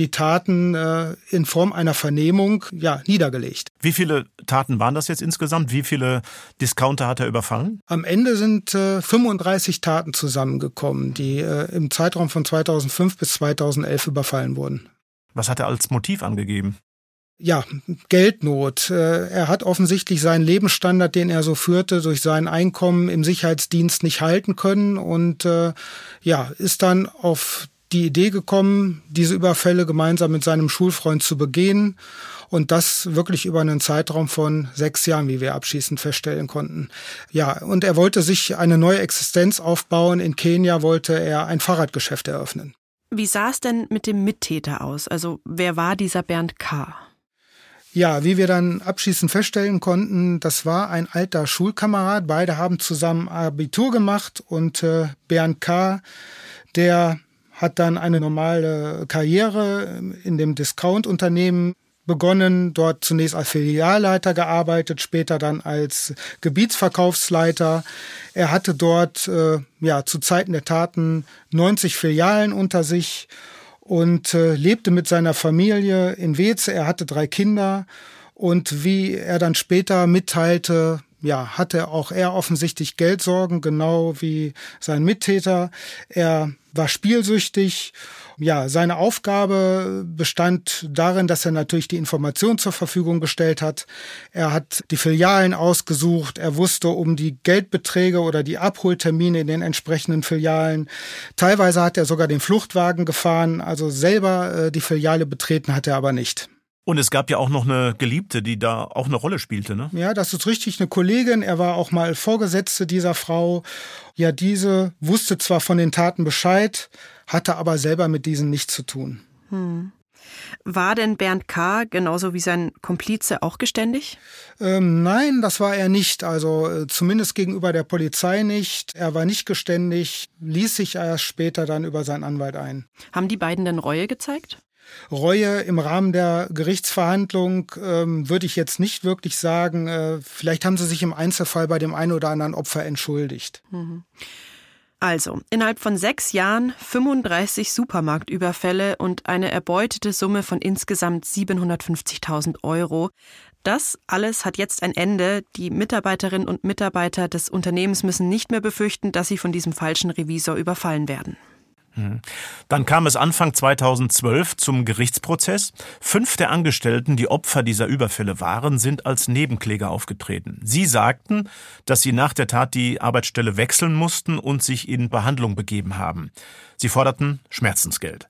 die Taten äh, in Form einer Vernehmung ja, niedergelegt. Wie viele Taten waren das jetzt insgesamt? Wie viele Discounter hat er überfallen? Am Ende sind äh, 35 Taten zusammengekommen, die äh, im Zeitraum von 2005 bis 2011 überfallen wurden. Was hat er als Motiv angegeben? ja, Geldnot. Äh, er hat offensichtlich seinen Lebensstandard, den er so führte, durch sein Einkommen im Sicherheitsdienst nicht halten können und äh, ja, ist dann auf die Idee gekommen, diese Überfälle gemeinsam mit seinem Schulfreund zu begehen und das wirklich über einen Zeitraum von sechs Jahren, wie wir abschließend feststellen konnten. Ja, und er wollte sich eine neue Existenz aufbauen. In Kenia wollte er ein Fahrradgeschäft eröffnen. Wie sah es denn mit dem Mittäter aus? Also wer war dieser Bernd K.? Ja, wie wir dann abschließend feststellen konnten, das war ein alter Schulkamerad. Beide haben zusammen Abitur gemacht und äh, Bernd K., der hat dann eine normale Karriere in dem Discount-Unternehmen begonnen, dort zunächst als Filialleiter gearbeitet, später dann als Gebietsverkaufsleiter. Er hatte dort äh, ja zu Zeiten der Taten 90 Filialen unter sich und äh, lebte mit seiner Familie in Weze. Er hatte drei Kinder und wie er dann später mitteilte, ja, hatte auch er offensichtlich Geldsorgen, genau wie sein Mittäter. Er war spielsüchtig. Ja, seine Aufgabe bestand darin, dass er natürlich die Information zur Verfügung gestellt hat. Er hat die Filialen ausgesucht. Er wusste um die Geldbeträge oder die Abholtermine in den entsprechenden Filialen. Teilweise hat er sogar den Fluchtwagen gefahren. Also selber äh, die Filiale betreten hat er aber nicht. Und es gab ja auch noch eine Geliebte, die da auch eine Rolle spielte, ne? Ja, das ist richtig, eine Kollegin. Er war auch mal Vorgesetzte dieser Frau. Ja, diese wusste zwar von den Taten Bescheid, hatte aber selber mit diesen nichts zu tun. Hm. War denn Bernd K. genauso wie sein Komplize auch geständig? Ähm, nein, das war er nicht. Also äh, zumindest gegenüber der Polizei nicht. Er war nicht geständig, ließ sich erst später dann über seinen Anwalt ein. Haben die beiden denn Reue gezeigt? Reue im Rahmen der Gerichtsverhandlung ähm, würde ich jetzt nicht wirklich sagen. Äh, vielleicht haben sie sich im Einzelfall bei dem einen oder anderen Opfer entschuldigt. Mhm. Also, innerhalb von sechs Jahren 35 Supermarktüberfälle und eine erbeutete Summe von insgesamt 750.000 Euro. Das alles hat jetzt ein Ende. Die Mitarbeiterinnen und Mitarbeiter des Unternehmens müssen nicht mehr befürchten, dass sie von diesem falschen Revisor überfallen werden. Mhm. Dann kam es Anfang 2012 zum Gerichtsprozess. Fünf der Angestellten, die Opfer dieser Überfälle waren, sind als Nebenkläger aufgetreten. Sie sagten, dass sie nach der Tat die Arbeitsstelle wechseln mussten und sich in Behandlung begeben haben. Sie forderten Schmerzensgeld.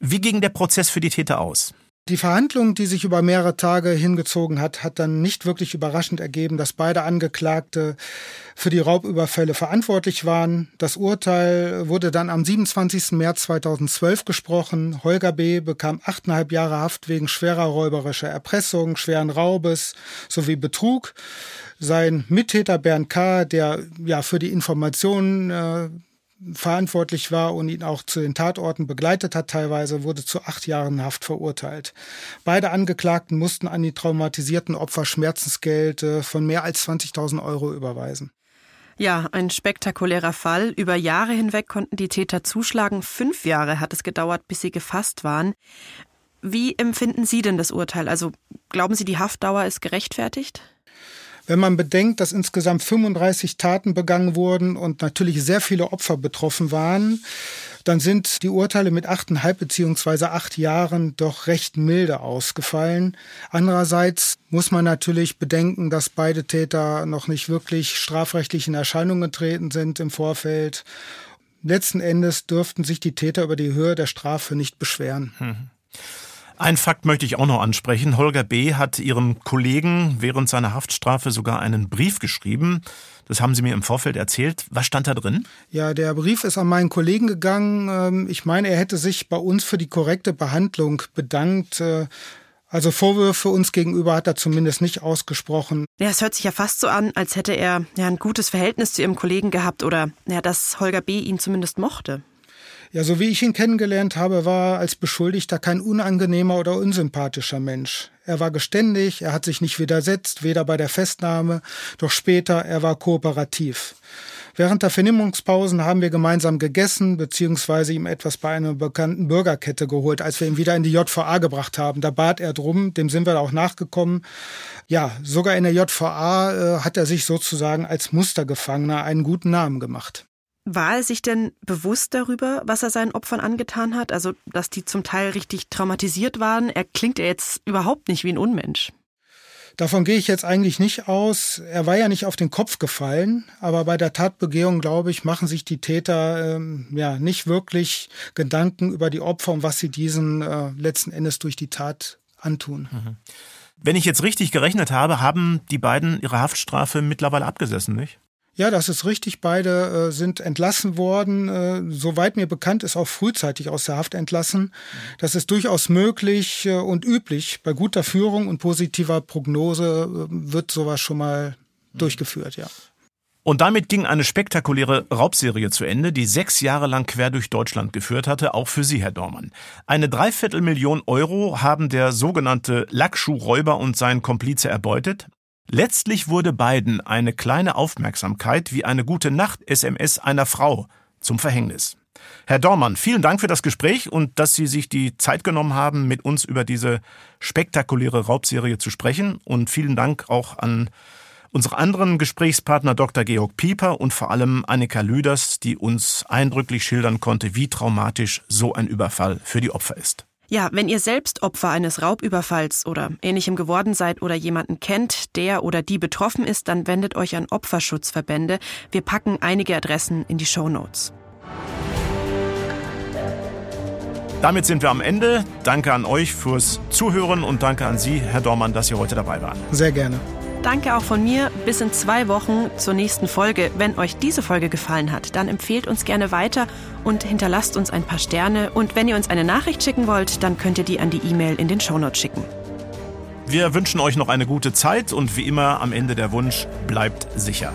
Wie ging der Prozess für die Täter aus? Die Verhandlung, die sich über mehrere Tage hingezogen hat, hat dann nicht wirklich überraschend ergeben, dass beide Angeklagte für die Raubüberfälle verantwortlich waren. Das Urteil wurde dann am 27. März 2012 gesprochen. Holger B. bekam achteinhalb Jahre Haft wegen schwerer räuberischer Erpressung, schweren Raubes sowie Betrug. Sein Mittäter Bernd K., der ja für die Informationen äh, verantwortlich war und ihn auch zu den Tatorten begleitet hat teilweise, wurde zu acht Jahren Haft verurteilt. Beide Angeklagten mussten an die traumatisierten Opfer Schmerzensgeld von mehr als 20.000 Euro überweisen. Ja, ein spektakulärer Fall. Über Jahre hinweg konnten die Täter zuschlagen. Fünf Jahre hat es gedauert, bis sie gefasst waren. Wie empfinden Sie denn das Urteil? Also glauben Sie, die Haftdauer ist gerechtfertigt? Wenn man bedenkt, dass insgesamt 35 Taten begangen wurden und natürlich sehr viele Opfer betroffen waren, dann sind die Urteile mit achteinhalb beziehungsweise acht Jahren doch recht milde ausgefallen. Andererseits muss man natürlich bedenken, dass beide Täter noch nicht wirklich strafrechtlich in Erscheinung getreten sind im Vorfeld. Letzten Endes dürften sich die Täter über die Höhe der Strafe nicht beschweren. Hm. Ein Fakt möchte ich auch noch ansprechen. Holger B. hat ihrem Kollegen während seiner Haftstrafe sogar einen Brief geschrieben. Das haben Sie mir im Vorfeld erzählt. Was stand da drin? Ja, der Brief ist an meinen Kollegen gegangen. Ähm, ich meine, er hätte sich bei uns für die korrekte Behandlung bedankt. Äh, also Vorwürfe uns gegenüber hat er zumindest nicht ausgesprochen. Ja, es hört sich ja fast so an, als hätte er ja ein gutes Verhältnis zu ihrem Kollegen gehabt oder ja, dass Holger B. ihn zumindest mochte. Ja, so wie ich ihn kennengelernt habe, war er als Beschuldigter kein unangenehmer oder unsympathischer Mensch. Er war geständig, er hat sich nicht widersetzt, weder bei der Festnahme, doch später, er war kooperativ. Während der Vernehmungspausen haben wir gemeinsam gegessen, beziehungsweise ihm etwas bei einer bekannten Bürgerkette geholt, als wir ihn wieder in die JVA gebracht haben. Da bat er drum, dem sind wir auch nachgekommen. Ja, sogar in der JVA äh, hat er sich sozusagen als Mustergefangener einen guten Namen gemacht. War er sich denn bewusst darüber, was er seinen Opfern angetan hat? Also, dass die zum Teil richtig traumatisiert waren? Er klingt ja jetzt überhaupt nicht wie ein Unmensch. Davon gehe ich jetzt eigentlich nicht aus. Er war ja nicht auf den Kopf gefallen, aber bei der Tatbegehung, glaube ich, machen sich die Täter ähm, ja nicht wirklich Gedanken über die Opfer und was sie diesen äh, letzten Endes durch die Tat antun. Mhm. Wenn ich jetzt richtig gerechnet habe, haben die beiden ihre Haftstrafe mittlerweile abgesessen, nicht? Ja, das ist richtig. Beide äh, sind entlassen worden. Äh, soweit mir bekannt ist, auch frühzeitig aus der Haft entlassen. Das ist durchaus möglich äh, und üblich. Bei guter Führung und positiver Prognose äh, wird sowas schon mal durchgeführt, ja. Und damit ging eine spektakuläre Raubserie zu Ende, die sechs Jahre lang quer durch Deutschland geführt hatte, auch für Sie, Herr Dormann. Eine Dreiviertelmillion Euro haben der sogenannte Lackschuhräuber und sein Komplize erbeutet. Letztlich wurde beiden eine kleine Aufmerksamkeit wie eine gute Nacht-SMS einer Frau zum Verhängnis. Herr Dormann, vielen Dank für das Gespräch und dass Sie sich die Zeit genommen haben, mit uns über diese spektakuläre Raubserie zu sprechen. Und vielen Dank auch an unsere anderen Gesprächspartner Dr. Georg Pieper und vor allem Annika Lüders, die uns eindrücklich schildern konnte, wie traumatisch so ein Überfall für die Opfer ist. Ja, wenn ihr selbst Opfer eines Raubüberfalls oder ähnlichem geworden seid oder jemanden kennt, der oder die betroffen ist, dann wendet euch an Opferschutzverbände. Wir packen einige Adressen in die Show Notes. Damit sind wir am Ende. Danke an euch fürs Zuhören und danke an Sie, Herr Dormann, dass Sie heute dabei waren. Sehr gerne. Danke auch von mir. Bis in zwei Wochen zur nächsten Folge. Wenn euch diese Folge gefallen hat, dann empfehlt uns gerne weiter und hinterlasst uns ein paar Sterne. Und wenn ihr uns eine Nachricht schicken wollt, dann könnt ihr die an die E-Mail in den Shownotes schicken. Wir wünschen euch noch eine gute Zeit und wie immer am Ende der Wunsch, bleibt sicher.